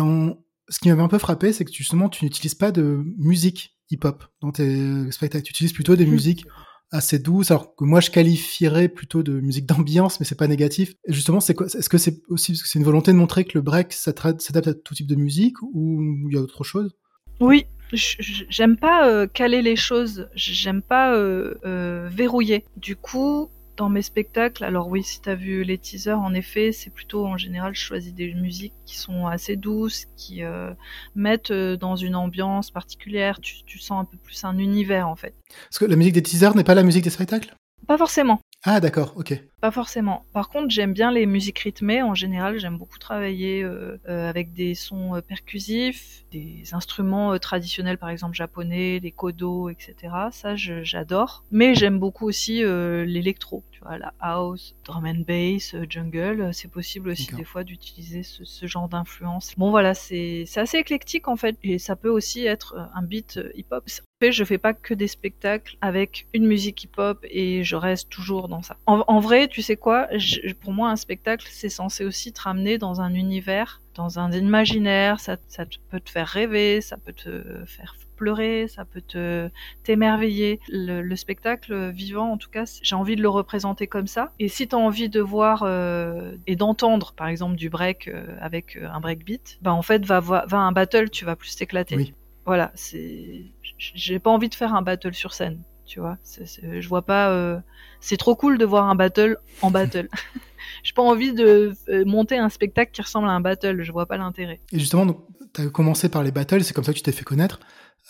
S1: ce qui m'avait un peu frappé, c'est que justement tu n'utilises pas de musique hip-hop dans tes spectacles. Tu utilises plutôt des musiques assez douces, alors que moi je qualifierais plutôt de musique d'ambiance, mais c'est pas négatif. Et justement, c'est quoi Est-ce que c'est aussi c'est une volonté de montrer que le break s'adapte à tout type de musique ou il y a autre chose?
S8: Oui, j'aime pas euh, caler les choses, j'aime pas euh, euh, verrouiller. Du coup, dans mes spectacles, alors oui, si t'as vu les teasers, en effet, c'est plutôt en général, je choisis des musiques qui sont assez douces, qui euh, mettent euh, dans une ambiance particulière. Tu, tu sens un peu plus un univers en fait.
S1: Parce que la musique des teasers n'est pas la musique des spectacles?
S8: Pas forcément.
S1: Ah d'accord, ok.
S8: Pas forcément. Par contre, j'aime bien les musiques rythmées. En général, j'aime beaucoup travailler euh, euh, avec des sons euh, percusifs, des instruments euh, traditionnels, par exemple japonais, les kodo, etc. Ça, j'adore. Mais j'aime beaucoup aussi l'électro. Tu vois, la house, drum and bass, jungle. C'est possible aussi des fois d'utiliser ce, ce genre d'influence. Bon, voilà, c'est assez éclectique en fait, et ça peut aussi être un beat hip-hop. En fait, je fais pas que des spectacles avec une musique hip-hop et je reste toujours dans ça. En, en vrai, tu sais quoi je- Pour moi, un spectacle, c'est censé aussi te ramener dans un univers, dans un imaginaire. Ça, ça te- peut te faire rêver, ça peut te faire pleurer, ça peut te t'émerveiller. Le, le spectacle vivant, en tout cas, j'ai envie de le représenter comme ça. Et si tu as envie de voir euh, et d'entendre, par exemple, du break euh, avec euh, un breakbeat, bah en fait, va, voir- va à un battle, tu vas plus t'éclater.
S1: Oui.
S8: Voilà, c'est. J'ai pas envie de faire un battle sur scène. Tu vois. Je vois pas. euh, C'est trop cool de voir un battle en battle. J'ai pas envie de euh, monter un spectacle qui ressemble à un battle. Je vois pas l'intérêt.
S1: Et justement, tu as commencé par les battles, c'est comme ça que tu t'es fait connaître.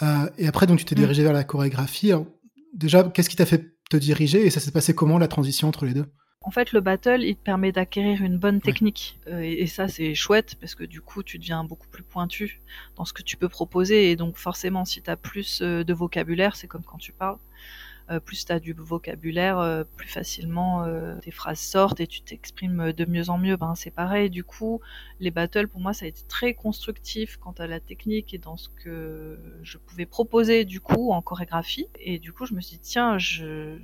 S1: Euh, et après, donc, tu t'es
S8: Mm.
S1: dirigé vers la chorégraphie. Alors, déjà, qu'est-ce qui t'a fait te diriger et ça s'est passé comment la transition entre les deux?
S8: En fait, le battle, il te permet d'acquérir une bonne technique. Euh, et, et ça, c'est chouette parce que du coup, tu deviens beaucoup plus pointu dans ce que tu peux proposer. Et donc, forcément, si tu as plus euh, de vocabulaire, c'est comme quand tu parles, plus tu as du vocabulaire, euh, plus facilement euh, tes phrases sortent et tu t'exprimes de mieux en mieux. Ben, c'est pareil. Du coup, les battles, pour moi, ça a été très constructif quant à la technique et dans ce que je pouvais proposer, du coup, en chorégraphie. Et du coup, je me suis dit, tiens, je,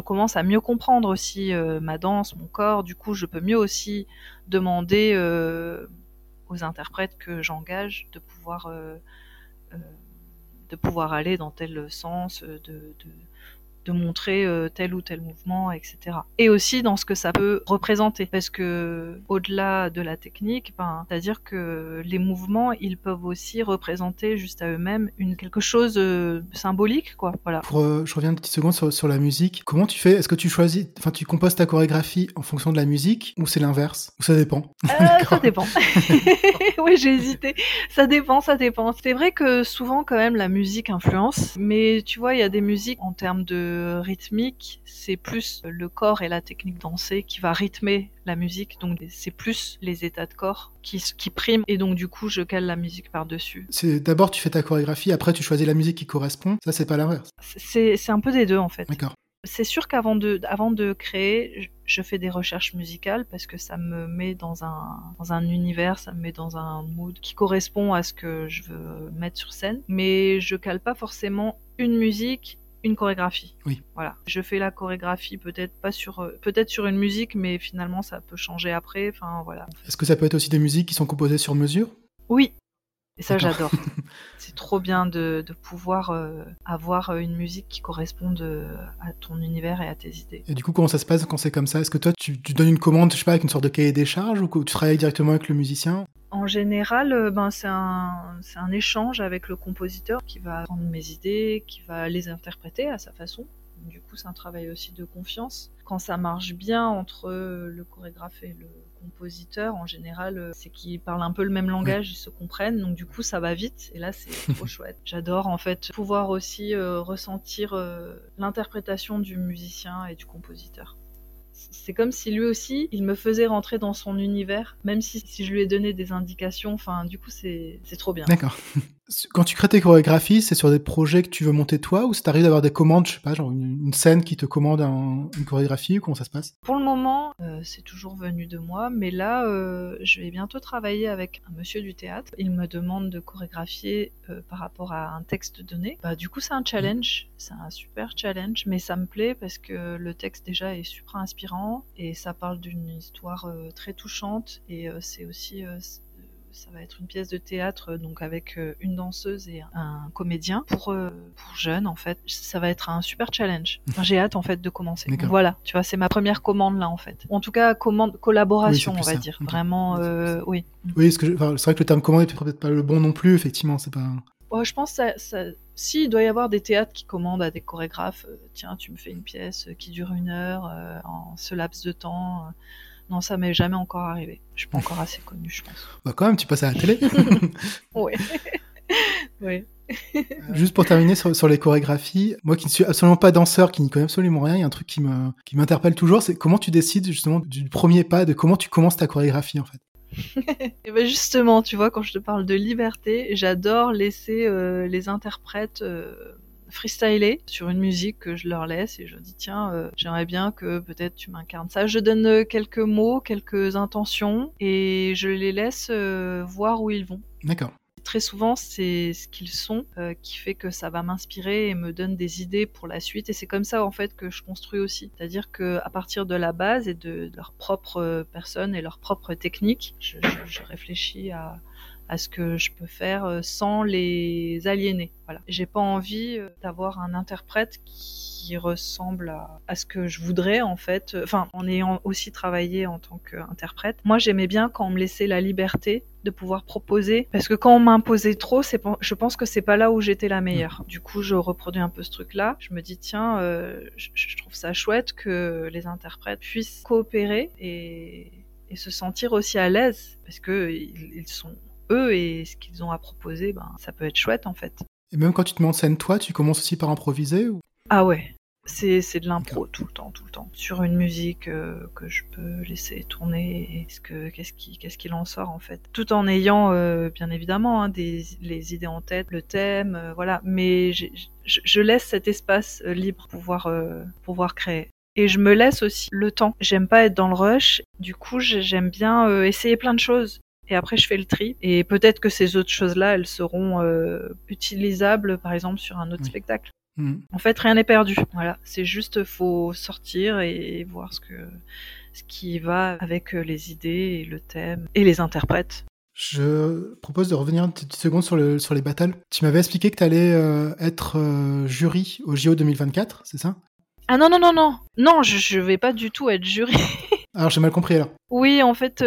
S8: commence à mieux comprendre aussi euh, ma danse, mon corps. Du coup, je peux mieux aussi demander euh, aux interprètes que j'engage de pouvoir euh, euh, de pouvoir aller dans tel sens, euh, de, de montrer euh, tel ou tel mouvement, etc. Et aussi dans ce que ça peut représenter, parce que au-delà de la technique, ben, c'est-à-dire que les mouvements, ils peuvent aussi représenter juste à eux-mêmes une quelque chose de symbolique, quoi. Voilà.
S1: Pour, euh, je reviens une petite seconde sur, sur la musique. Comment tu fais? Est-ce que tu choisis, enfin, tu composes ta chorégraphie en fonction de la musique ou c'est l'inverse? Ou ça dépend?
S8: Euh, ça dépend. oui, j'ai hésité. Ça dépend, ça dépend. C'est vrai que souvent, quand même, la musique influence. Mais tu vois, il y a des musiques en termes de rythmique, c'est plus le corps et la technique dansée qui va rythmer la musique. Donc, c'est plus les états de corps qui, qui priment. Et donc, du coup, je cale la musique par-dessus.
S1: C'est d'abord tu fais ta chorégraphie, après tu choisis la musique qui correspond. Ça c'est pas l'inverse.
S8: C'est c'est un peu des deux, en fait.
S1: D'accord.
S8: C'est sûr qu'avant de, avant de créer, je- je fais des recherches musicales parce que ça me met dans un, dans un univers, ça me met dans un mood qui correspond à ce que je veux mettre sur scène. Mais je cale pas forcément une musique, une chorégraphie.
S1: Oui.
S8: Voilà. Je fais la chorégraphie peut-être pas sur, euh, peut-être sur une musique, mais finalement ça peut changer après. Enfin voilà.
S1: Est-ce que ça peut être aussi des musiques qui sont composées sur mesure?
S8: Oui. Et ça, j'adore. C'est trop bien de, de pouvoir euh, avoir euh, une musique qui corresponde à ton univers et à tes idées.
S1: Et du coup, comment ça se passe quand c'est comme ça? Est-ce que toi, tu, tu donnes une commande, je sais pas, avec une sorte de cahier des charges ou tu travailles directement avec le musicien?
S8: En général, euh, ben, c'est un, un échange avec le compositeur qui va prendre mes idées, qui va les interpréter à sa façon. Du coup, c'est un travail aussi de confiance. Quand ça marche bien entre le chorégraphe et le compositeur, en général, euh, c'est qu'ils parlent un peu le même langage, ils se comprennent. Donc, du coup, ça va vite. Et là, c'est trop chouette. J'adore, en fait, pouvoir aussi euh, ressentir euh, l'interprétation du musicien et du compositeur. C'est comme si lui aussi, il me faisait rentrer dans son univers, même si, si je lui ai donné des indications. Enfin, du coup, c'est trop bien.
S1: D'accord. Quand tu crées tes chorégraphies, c'est sur des projets que tu veux monter toi ou ça t'arrive d'avoir des commandes, je sais pas, genre une, scène qui te commande un- une chorégraphie ou comment ça se passe?
S8: Pour le moment, euh, c'est toujours venu de moi, mais là, euh, je vais bientôt travailler avec un monsieur du théâtre. Il me demande de chorégraphier euh, par rapport à un texte donné. Bah, du coup, c'est un challenge, c'est un super challenge, mais ça me plaît parce que le texte déjà est super inspirant et ça parle d'une histoire très touchante et c'est aussi ça va être une pièce de théâtre euh, donc avec euh, une danseuse et un comédien pour euh, pour jeunes en fait ça va être un super challenge Enfin, j'ai hâte en fait de commencer. Donc voilà tu vois c'est ma première commande là en fait en tout cas commande collaboration
S1: Oui,
S8: on va
S1: ça.
S8: dire vraiment euh, oui
S1: Oui, enfin, c'est vrai que le terme commande est peut-être pas le bon non plus, effectivement, c'est pas.
S8: Je pense que ça, ça... si il doit y avoir des théâtres qui commandent à des chorégraphes, tiens, tu me fais une pièce qui dure une heure euh, en ce laps de temps. euh, Non, ça m'est jamais encore arrivé. Je suis pas encore assez connue, je pense.
S1: Bah, quand même, tu passes à la télé.
S8: Ouais. ouais.
S1: Juste pour terminer sur, sur les chorégraphies, moi qui ne suis absolument pas danseur, qui n'y connais absolument rien, il y a un truc qui me qui m'interpelle toujours, c'est comment tu décides justement du premier pas, de comment tu commences ta chorégraphie en fait?
S8: Et ben justement, tu vois, quand je te parle de liberté, j'adore laisser euh, les interprètes euh, freestyler sur une musique que je leur laisse et je dis tiens, euh, j'aimerais bien que peut-être tu m'incarnes ça. Je donne euh, quelques mots, quelques intentions et je les laisse euh, voir où ils vont.
S1: D'accord.
S8: Très souvent, c'est ce qu'ils sont euh, qui fait que ça va m'inspirer et me donne des idées pour la suite. Et c'est comme ça en fait que je construis aussi. C'est-à-dire que à partir de la base et de, de leur propre personne et leur propre technique, je, je- je réfléchis à, à ce que je peux faire euh, sans les aliéner. Voilà. J'ai pas envie euh, d'avoir un interprète qui ressemble à, à ce que je voudrais en fait. Enfin, en ayant aussi travaillé en tant qu'interprète, moi j'aimais bien quand on me laissait la liberté de pouvoir proposer. Parce que quand on m'imposait trop, c'est, je pense que c'est pas là où j'étais la meilleure. Du coup, je reproduis un peu ce truc-là. Je me dis, tiens, euh, je, trouve ça chouette que les interprètes puissent coopérer et, et se sentir aussi à l'aise. Parce que ils, sont eux et ce qu'ils ont à proposer, ben, ça peut être chouette en fait.
S1: Et même quand tu te mets en scène toi, tu commences aussi par improviser ou...
S8: Ah ouais, c'est de l'impro tout le temps, tout le temps. Sur une musique euh, que je peux laisser tourner, qu'est-ce qu'il ce qu'il en sort en fait. Tout en ayant euh, bien évidemment hein, des, les idées en tête, le thème, euh, voilà. Mais je, je, laisse cet espace libre pour pouvoir, pouvoir créer. Et je me laisse aussi le temps. J'aime pas être dans le rush. Du coup, j'aime bien essayer plein de choses et après je fais le tri. Et peut-être que ces autres choses-là, elles seront utilisables, par exemple, sur un autre spectacle. Mm. En fait, rien n'est perdu. Voilà, c'est juste faut sortir et voir ce que ce qui va avec euh, les idées et le thème et les interprètes.
S1: Je propose de revenir une petite seconde sur, le, sur les battles. Tu m'avais expliqué que tu allais euh, être euh, jury au JO 2024, c'est ça?
S8: Ah non, non, non, non. Non, je, ne vais pas du tout être jury.
S1: alors j'ai mal compris alors.
S8: Oui, en fait,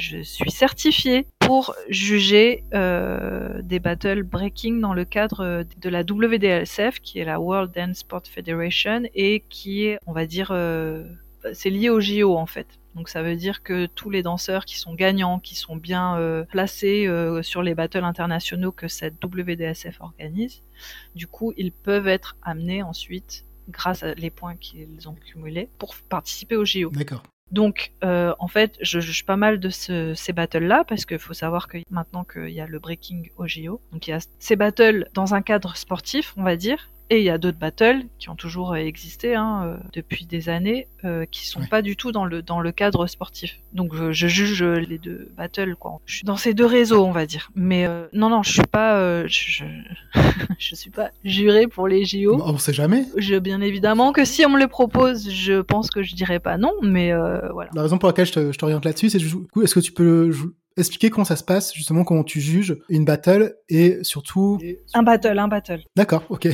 S8: je suis certifiée pour juger euh, des battles breaking dans le cadre de la WDLSF, qui est la World Dance Sport Federation, et qui est, on va dire, euh, c'est lié au JO en fait. Donc ça veut dire que tous les danseurs qui sont gagnants, qui sont bien euh, placés sur les battles internationaux que cette WDSF organise, du coup, ils peuvent être amenés ensuite grâce à les points qu'ils ont cumulés pour participer au JO.
S1: D'accord.
S8: Donc, euh, en fait, je juge pas mal de ces battles-là parce qu'il faut savoir que maintenant qu'il y a le breaking au JO, donc il y a ces battles dans un cadre sportif, on va dire, et il y a d'autres battles qui ont toujours existé hein, euh, depuis des années, euh, qui sont pas du tout dans le dans le cadre sportif. Donc je, je, juge les deux battles quoi. Je suis dans ces deux réseaux on va dire. Mais euh, non non je suis pas euh, je, je suis pas juré pour les JO.
S1: On sait jamais.
S8: Je bien évidemment que si on me le propose, je pense que je dirais pas non, mais voilà.
S1: La raison pour laquelle je t'oriente là-dessus, c'est est-ce que tu peux expliquer comment ça se passe, justement, comment tu juges une battle et surtout.
S8: Un battle, un battle.
S1: D'accord, ok.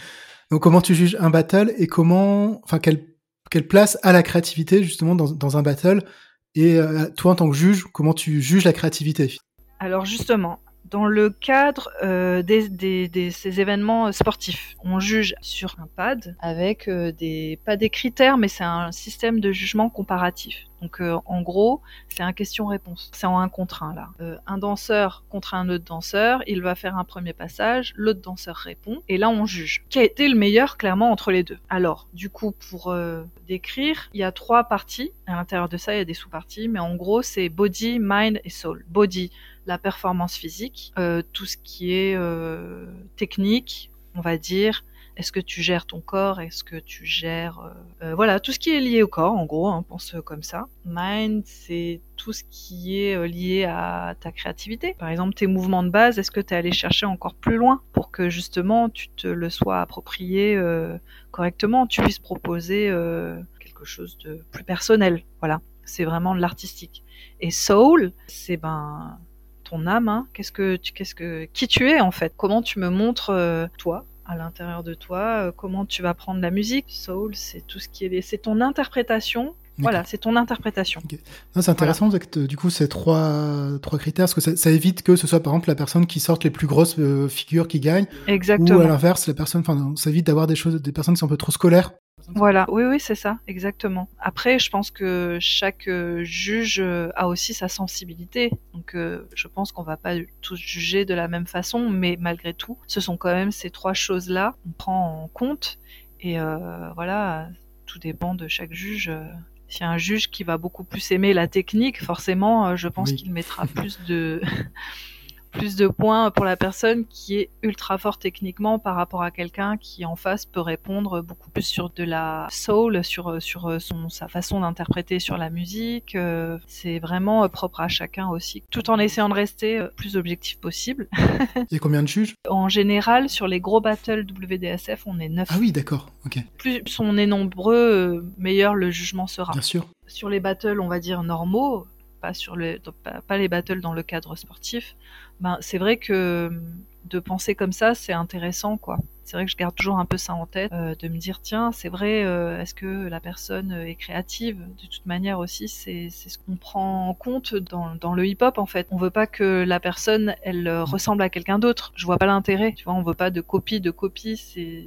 S1: Donc, comment tu juges un battle et comment. Enfin, quelle, quelle place a la créativité, justement, dans, dans un battle Et euh, toi, en tant que juge, comment tu juges la créativité?
S8: Alors, justement, dans le cadre euh, des, des, des, ces événements sportifs. On juge sur un pad avec euh, des pas des critères, mais c'est un système de jugement comparatif. Donc euh, en gros, c'est un question-réponse. C'est en un contre un là. Euh, un danseur contre un autre danseur, il va faire un premier passage, l'autre danseur répond, et là on juge. Qui a été le meilleur clairement entre les deux Alors, du coup, pour euh, décrire, il y a trois parties. À l'intérieur de ça, il y a des sous-parties, mais en gros, c'est body, mind et soul. Body, la performance physique, tout ce qui est technique, on va dire, est-ce que tu gères ton corps? Est-ce que tu gères euh, euh, voilà tout ce qui est lié au corps en gros, hein, pense comme ça. Mind, c'est tout ce qui est euh, lié à ta créativité. Par exemple, tes mouvements de base, est-ce que tu es allé chercher encore plus loin pour que justement tu te le sois approprié correctement, tu puisses proposer quelque chose de plus personnel. Voilà, c'est vraiment de l'artistique. Et soul, c'est ben ton âme, hein. qu'est-ce que tu, qu'est-ce que, qui tu es en fait, comment tu me montres toi, à l'intérieur de toi, euh, comment tu vas prendre la musique? Soul, c'est tout ce qui est, c'est ton interprétation. Voilà, c'est ton interprétation.
S1: C'est intéressant que du coup ces trois trois critères, parce que ça, évite que ce soit par exemple la personne qui sorte les plus grosses euh, figures qui gagne,
S8: Exactement.
S1: ou à l'inverse la personne, enfin ça évite d'avoir des choses, des personnes qui sont un peu trop scolaires
S8: voilà, oui, oui, c'est ça, exactement. Après, je pense que chaque euh, juge euh, a aussi sa sensibilité. Donc, euh, je pense qu'on va pas tous juger de la même façon, mais malgré tout, ce sont quand même ces trois choses-là qu'on prend en compte. Et voilà, tout dépend de chaque juge. S'il y a un juge qui va beaucoup plus aimer la technique, forcément, je pense qu'il mettra plus de plus de points pour la personne qui est ultra fort techniquement par rapport à quelqu'un qui en face peut répondre beaucoup plus sur de la soul, sur sur son sa façon d'interpréter sur la musique. Euh, c'est vraiment propre à chacun aussi, tout en essayant de rester euh, plus objectif possible.
S1: Il y a combien de juges?
S8: En général, sur les gros battles WDSF, on est neuf.
S1: Ah oui, d'accord, ok.
S8: Plus on est nombreux, euh, meilleur le jugement sera.
S1: Bien sûr.
S8: Sur les battles, on va dire normaux, pas sur les pas les battles dans le cadre sportif, ben c'est vrai que de penser comme ça, c'est intéressant quoi. C'est vrai que je garde toujours un peu ça en tête, euh, de me dire tiens, c'est vrai, euh, est-ce que la personne est créative? De toute manière aussi, c'est ce qu'on prend en compte dans, dans le hip-hop en fait. On veut pas que la personne elle ressemble à quelqu'un d'autre. Je vois pas l'intérêt. Tu vois, on veut pas de copie de copie.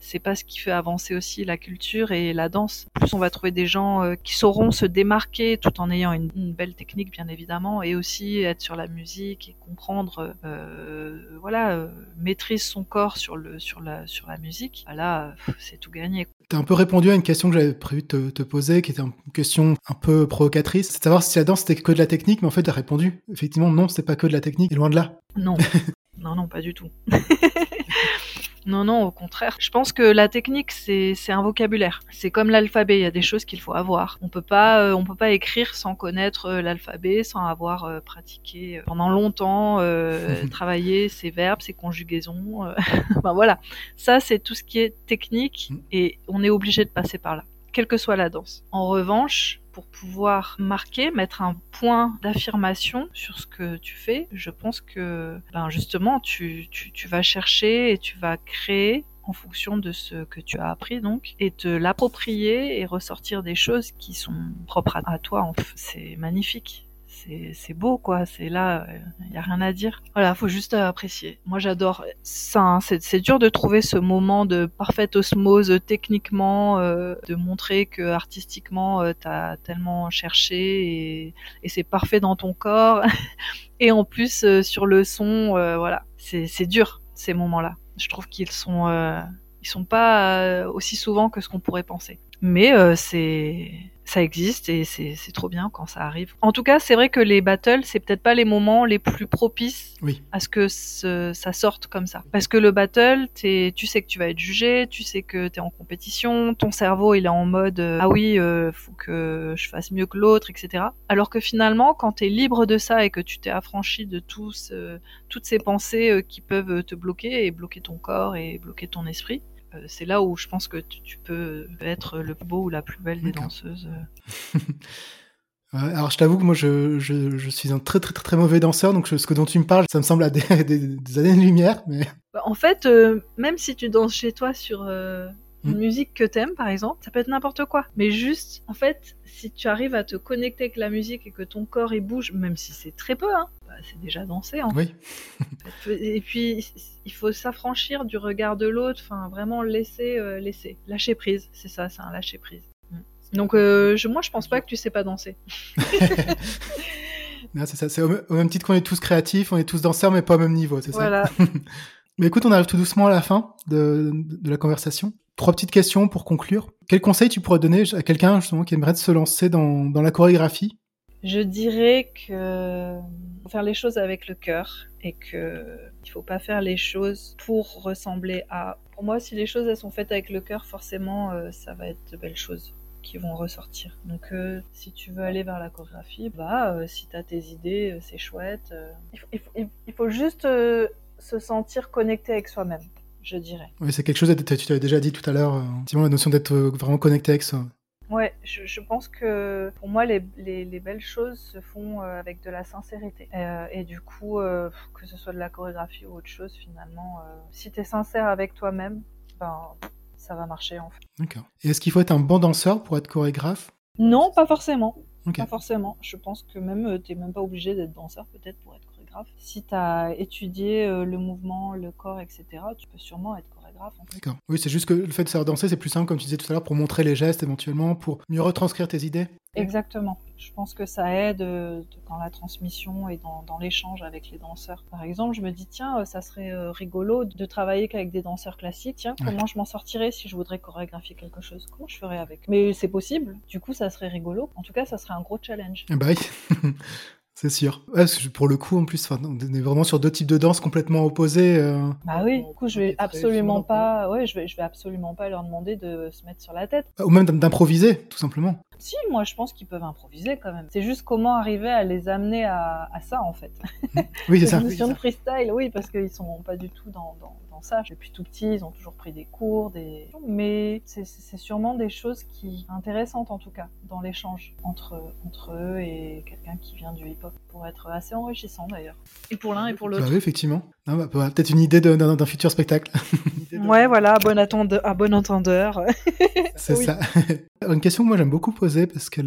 S8: C'est pas ce qui fait avancer aussi la culture et la danse. plus on va trouver des gens euh, qui sauront se démarquer tout en ayant une, belle technique bien évidemment et aussi être sur la musique et comprendre, euh, voilà, euh, maîtrise son corps sur le sur la sur la musique. Bah là, c'est tout gagné.
S1: Tu as un peu répondu à une question que j'avais prévu de te, te, poser, qui était une question un peu provocatrice, c'est de savoir si la danse c'était que de la technique, mais en fait tu as répondu. Effectivement, non, c'est pas que de la technique, et loin de là.
S8: Non, non, non, pas du tout. Non, non, au contraire. Je pense que la technique, c'est un vocabulaire. C'est comme l'alphabet. Il y a des choses qu'il faut avoir. On peut pas, euh, on peut pas écrire sans connaître euh, l'alphabet, sans avoir euh, pratiqué pendant longtemps, travaillé ses verbes, ses conjugaisons. enfin voilà. Ça, c'est tout ce qui est technique mm. et on est obligé de passer par là, quelle que soit la danse. En revanche, pour pouvoir marquer, mettre un point d'affirmation sur ce que tu fais, je pense que ben justement tu, tu, tu vas chercher et tu vas créer en fonction de ce que tu as appris donc et te l'approprier et ressortir des choses qui sont propres à toi. C'est magnifique c'est beau quoi. C'est là il y a rien à dire. Voilà faut juste apprécier. Moi j'adore ça hein, c'est dur de trouver ce moment de parfaite osmose techniquement euh, de montrer que artistiquement euh, t'as tellement cherché et, c'est parfait dans ton corps. Et en plus euh, sur le son euh, voilà. C'est dur ces moments là je trouve qu'ils sont euh, sont pas aussi souvent que ce qu'on pourrait penser. Mais c'est ça existe et c'est trop bien quand ça arrive. En tout cas, c'est vrai que les battles, c'est peut-être pas les moments les plus propices
S1: oui.
S8: à ce que ce, ça sorte comme ça. Parce que le battle, es, tu sais que tu vas être jugé, tu sais que tu es en compétition, ton cerveau il est en mode euh, ah oui, euh, faut que je fasse mieux que l'autre, etc. Alors que finalement, quand tu es libre de ça et que tu t'es affranchi de tous, euh, toutes ces pensées euh, qui peuvent te bloquer et bloquer ton corps et bloquer ton esprit, c'est là où je pense que tu, peux être le plus beau ou la plus belle des danseuses.
S1: Alors je t'avoue que moi je, je, je, suis un très très très très mauvais danseur, donc ce que dont tu me parles, ça me semble à des, des, des années-lumière. Mais...
S8: Bah, en fait, euh, même si tu danses chez toi sur euh, une mm. musique que t'aimes par exemple, ça peut être n'importe quoi. Mais juste, en fait, si tu arrives à te connecter avec la musique et que ton corps il bouge, même si c'est très peu, hein, c'est déjà dansé en
S1: oui.
S8: fait. Et puis il faut s'affranchir du regard de l'autre, enfin vraiment laisser, euh, laisser, lâcher prise, c'est ça, c'est un lâcher prise. Mm. Donc euh, je, moi je pense pas que tu sais pas danser.
S1: c'est ça, c'est au, même titre qu'on est tous créatifs, on est tous danseurs mais pas au même niveau, c'est ça.
S8: Voilà.
S1: mais écoute, on arrive tout doucement à la fin de, de la conversation. Trois petites questions pour conclure. Quel conseil tu pourrais donner à quelqu'un justement qui aimerait se lancer dans, dans la chorégraphie?
S8: Je dirais que faire les choses avec le cœur et que il faut pas faire les choses pour ressembler à. Pour moi, si les choses sont faites avec le cœur, forcément, euh, ça va être de belles choses qui vont ressortir. Donc, euh, si tu veux aller vers la chorégraphie, bah, euh, si tu as tes idées, c'est chouette. Il faut, juste se sentir connecté avec soi-même je dirais.
S1: C'est quelque chose que tu avais déjà dit tout à l'heure, la notion d'être vraiment connecté avec soi.
S8: Ouais, je, je, pense que pour moi, les, les, les, belles choses se font euh, avec de la sincérité. Euh, et du coup, euh, que ce soit de la chorégraphie ou autre chose, finalement, euh, si tu es sincère avec toi-même, ben, ça va marcher en fait.
S1: D'accord. Et est-ce qu'il faut être un bon danseur pour être chorégraphe?
S8: Non, pas forcément. Okay. Pas forcément. Je pense que même, tu n'es même pas obligé d'être danseur peut-être pour être chorégraphe. Si tu as étudié euh, le mouvement, le corps, etc., tu peux sûrement être chorégraphe. En fait.
S1: D'accord. Oui, c'est juste que le fait de savoir danser, c'est plus simple, comme tu disais tout à l'heure, pour montrer les gestes éventuellement, pour mieux retranscrire tes idées.
S8: Exactement. Je pense que ça aide euh, dans la transmission et dans, dans l'échange avec les danseurs. Par exemple, je me dis, tiens, euh, ça serait euh, rigolo de travailler qu'avec des danseurs classiques. Tiens, comment ouais. je m'en sortirais si je voudrais chorégraphier quelque chose? Comment je ferais avec? Mais c'est possible. Du coup, ça serait rigolo. En tout cas, ça serait un gros challenge.
S1: Bah oui. C'est sûr. Ouais, pour le coup, en plus, on est vraiment sur deux types de danse complètement opposés. Euh...
S8: Bah oui, du coup, je vais absolument pas, ouais, je vais, je vais absolument pas leur demander de se mettre sur la tête.
S1: Ou même d'improviser, tout simplement.
S8: Si, moi, je pense qu'ils peuvent improviser quand même. C'est juste comment arriver à les amener à, à ça, en fait.
S1: Oui, c'est ça.
S8: Une notion de freestyle, oui, parce qu'ils sont pas du tout dans, dans, dans ça. Depuis tout petit, ils ont toujours pris des cours, des... mais c'est sûrement des choses qui intéressantes en tout cas dans l'échange entre, entre eux et quelqu'un qui vient du hip-hop pour être assez enrichissant d'ailleurs. Et pour l'un et pour l'autre.
S1: Bah oui, effectivement. Bah, bah, peut-être une idée d'un futur spectacle.
S8: Ouais, voilà, à bon, à bon entendeur.
S1: c'est ça. Une question que moi j'aime beaucoup poser, parce que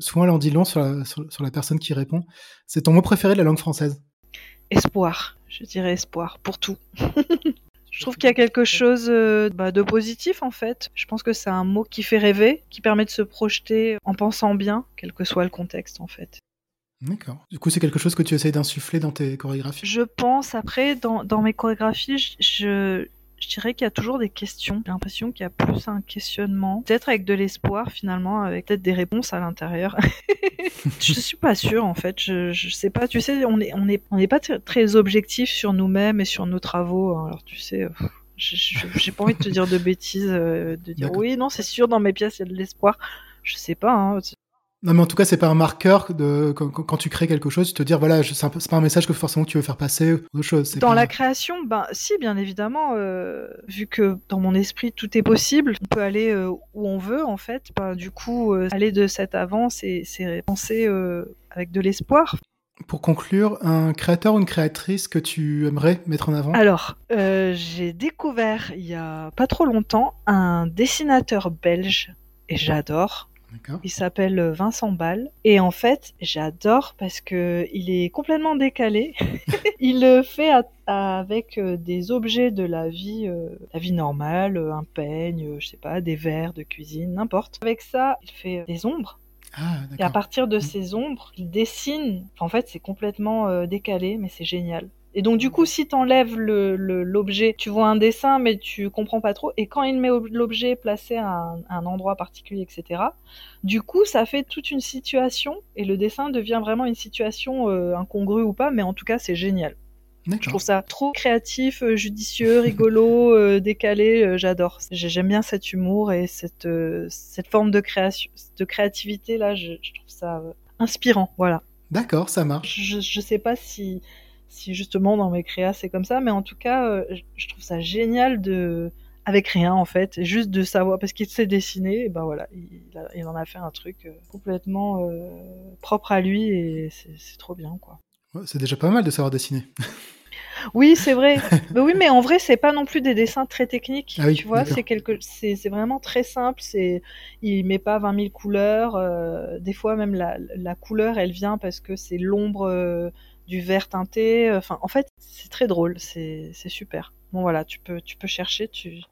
S1: souvent elle en dit long sur la, sur la personne qui répond, c'est ton mot préféré de la langue française?
S8: Espoir, je dirais espoir, pour tout. Je trouve qu'il y a quelque chose euh, bah, de positif en fait. Je pense que c'est un mot qui fait rêver, qui permet de se projeter en pensant bien, quel que soit le contexte en fait.
S1: D'accord. Du coup, c'est quelque chose que tu essayes d'insuffler dans tes chorégraphies?
S8: Je pense. Après, dans, dans mes chorégraphies, je, je dirais qu'il y a toujours des questions. J'ai l'impression qu'il y a plus un questionnement, peut-être avec de l'espoir finalement, avec peut-être des réponses à l'intérieur. je suis pas sûre en fait. Je, je sais pas. Tu sais, on est on est on n'est pas très objectif sur nous-mêmes et sur nos travaux. Hein. Alors tu sais. j'ai pas envie de te dire de bêtises, euh, de dire oui, non, c'est sûr, dans mes pièces, il y a de l'espoir. Je sais pas, hein,
S1: non, mais en tout cas, c'est pas un marqueur de quand, tu crées quelque chose, tu te dire voilà, c'est pas un message que forcément tu veux faire passer ou autre chose.
S8: Dans la création, ben si, bien évidemment, euh, vu que dans mon esprit tout est possible, on peut aller euh, où on veut en fait. Ben, du coup, euh, aller de cette avance et c'est penser avec de l'espoir.
S1: Pour conclure, un créateur ou une créatrice que tu aimerais mettre en avant?
S8: Alors, j'ai découvert il y a pas trop longtemps un dessinateur belge et j'adore il s'appelle euh, Vincent Ball. Et en fait, j'adore parce que il est complètement décalé. il le fait avec euh, des objets de la vie, euh, la vie normale, un peigne, je sais pas, des verres de cuisine, n'importe. Avec ça, il fait des ombres. Ah, et à partir de mm. ces ombres, il dessine. en fait, c'est complètement décalé, mais c'est génial. Et donc du coup, si t'enlèves l'objet, tu vois un dessin, mais tu comprends pas trop. Et quand il met l'objet placé à un, endroit particulier, etc. Du coup, ça fait toute une situation et le dessin devient vraiment une situation euh, incongrue ou pas, mais en tout cas, c'est génial. Je trouve ça trop créatif, euh, judicieux, rigolo, euh, décalé. J'adore. J'aime bien cet humour et cette cette forme de création, de créativité là. Je, je trouve ça inspirant. Voilà.
S1: D'accord, ça marche.
S8: Je, je sais pas si si justement dans mes créas c'est comme ça, mais en tout cas, euh, je trouve ça génial de avec rien en fait, juste de savoir parce qu'il sait dessiner, et ben voilà, il, en a fait un truc euh, complètement euh, propre à lui et c'est trop bien quoi.
S1: c'est déjà pas mal de savoir dessiner.
S8: Oui, c'est vrai. mais oui, mais en vrai, c'est pas non plus des dessins très techniques. Ah tu vois, c'est quelque, c'est vraiment très simple. C'est, il met pas 20 000 couleurs. des fois, même la, la, couleur, elle vient parce que c'est l'ombre du vert teinté. Enfin, en fait, c'est très drôle, c'est super. Bon, voilà, tu peux, tu peux chercher, tu,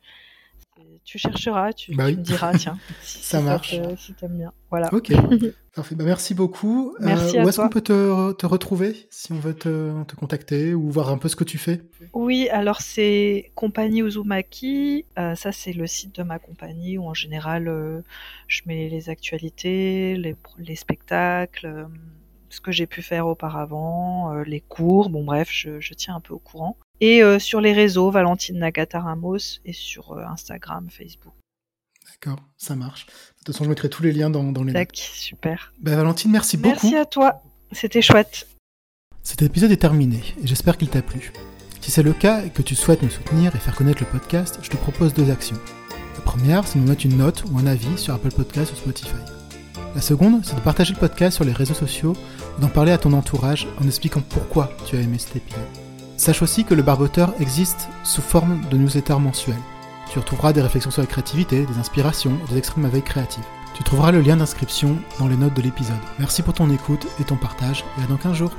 S8: tu chercheras, tu, bah me diras, tiens,
S1: si ça marche.
S8: si t'aimes bien. Voilà.
S1: Ok, parfait. Bah, merci beaucoup.
S8: Euh, merci
S1: où est-ce qu'on peut te, te, retrouver si on veut te, te, contacter ou voir un peu ce que tu fais?
S8: Oui, alors c'est Compagnie Uzumaki. Euh, ça, c'est le site de ma compagnie où en général, euh, je mets les actualités, les, les spectacles ce que j'ai pu faire auparavant, euh, les cours, bon bref, je, tiens un peu au courant. Et euh, sur les réseaux, Valentine Nagata Ramos et sur euh, Instagram, Facebook.
S1: D'accord, ça marche. De toute façon, je mettrai tous les liens dans, dans les
S8: Tac, super.
S1: Ben, Valentine, merci, beaucoup.
S8: Merci à toi, c'était chouette.
S1: Cet épisode est terminé et j'espère qu'il t'a plu. Si c'est le cas et que tu souhaites me soutenir et faire connaître le podcast, je te propose deux actions. La première, c'est de me mettre une note ou un avis sur Apple Podcast ou Spotify. La seconde, c'est de partager le podcast sur les réseaux sociaux ou d'en parler à ton entourage en expliquant pourquoi tu as aimé cet épisode. Sache aussi que le barboteur existe sous forme de newsletter mensuel. Tu retrouveras des réflexions sur la créativité, des inspirations des ma veille créative. Tu trouveras le lien d'inscription dans les notes de l'épisode. Merci pour ton écoute et ton partage et à dans 15 jours.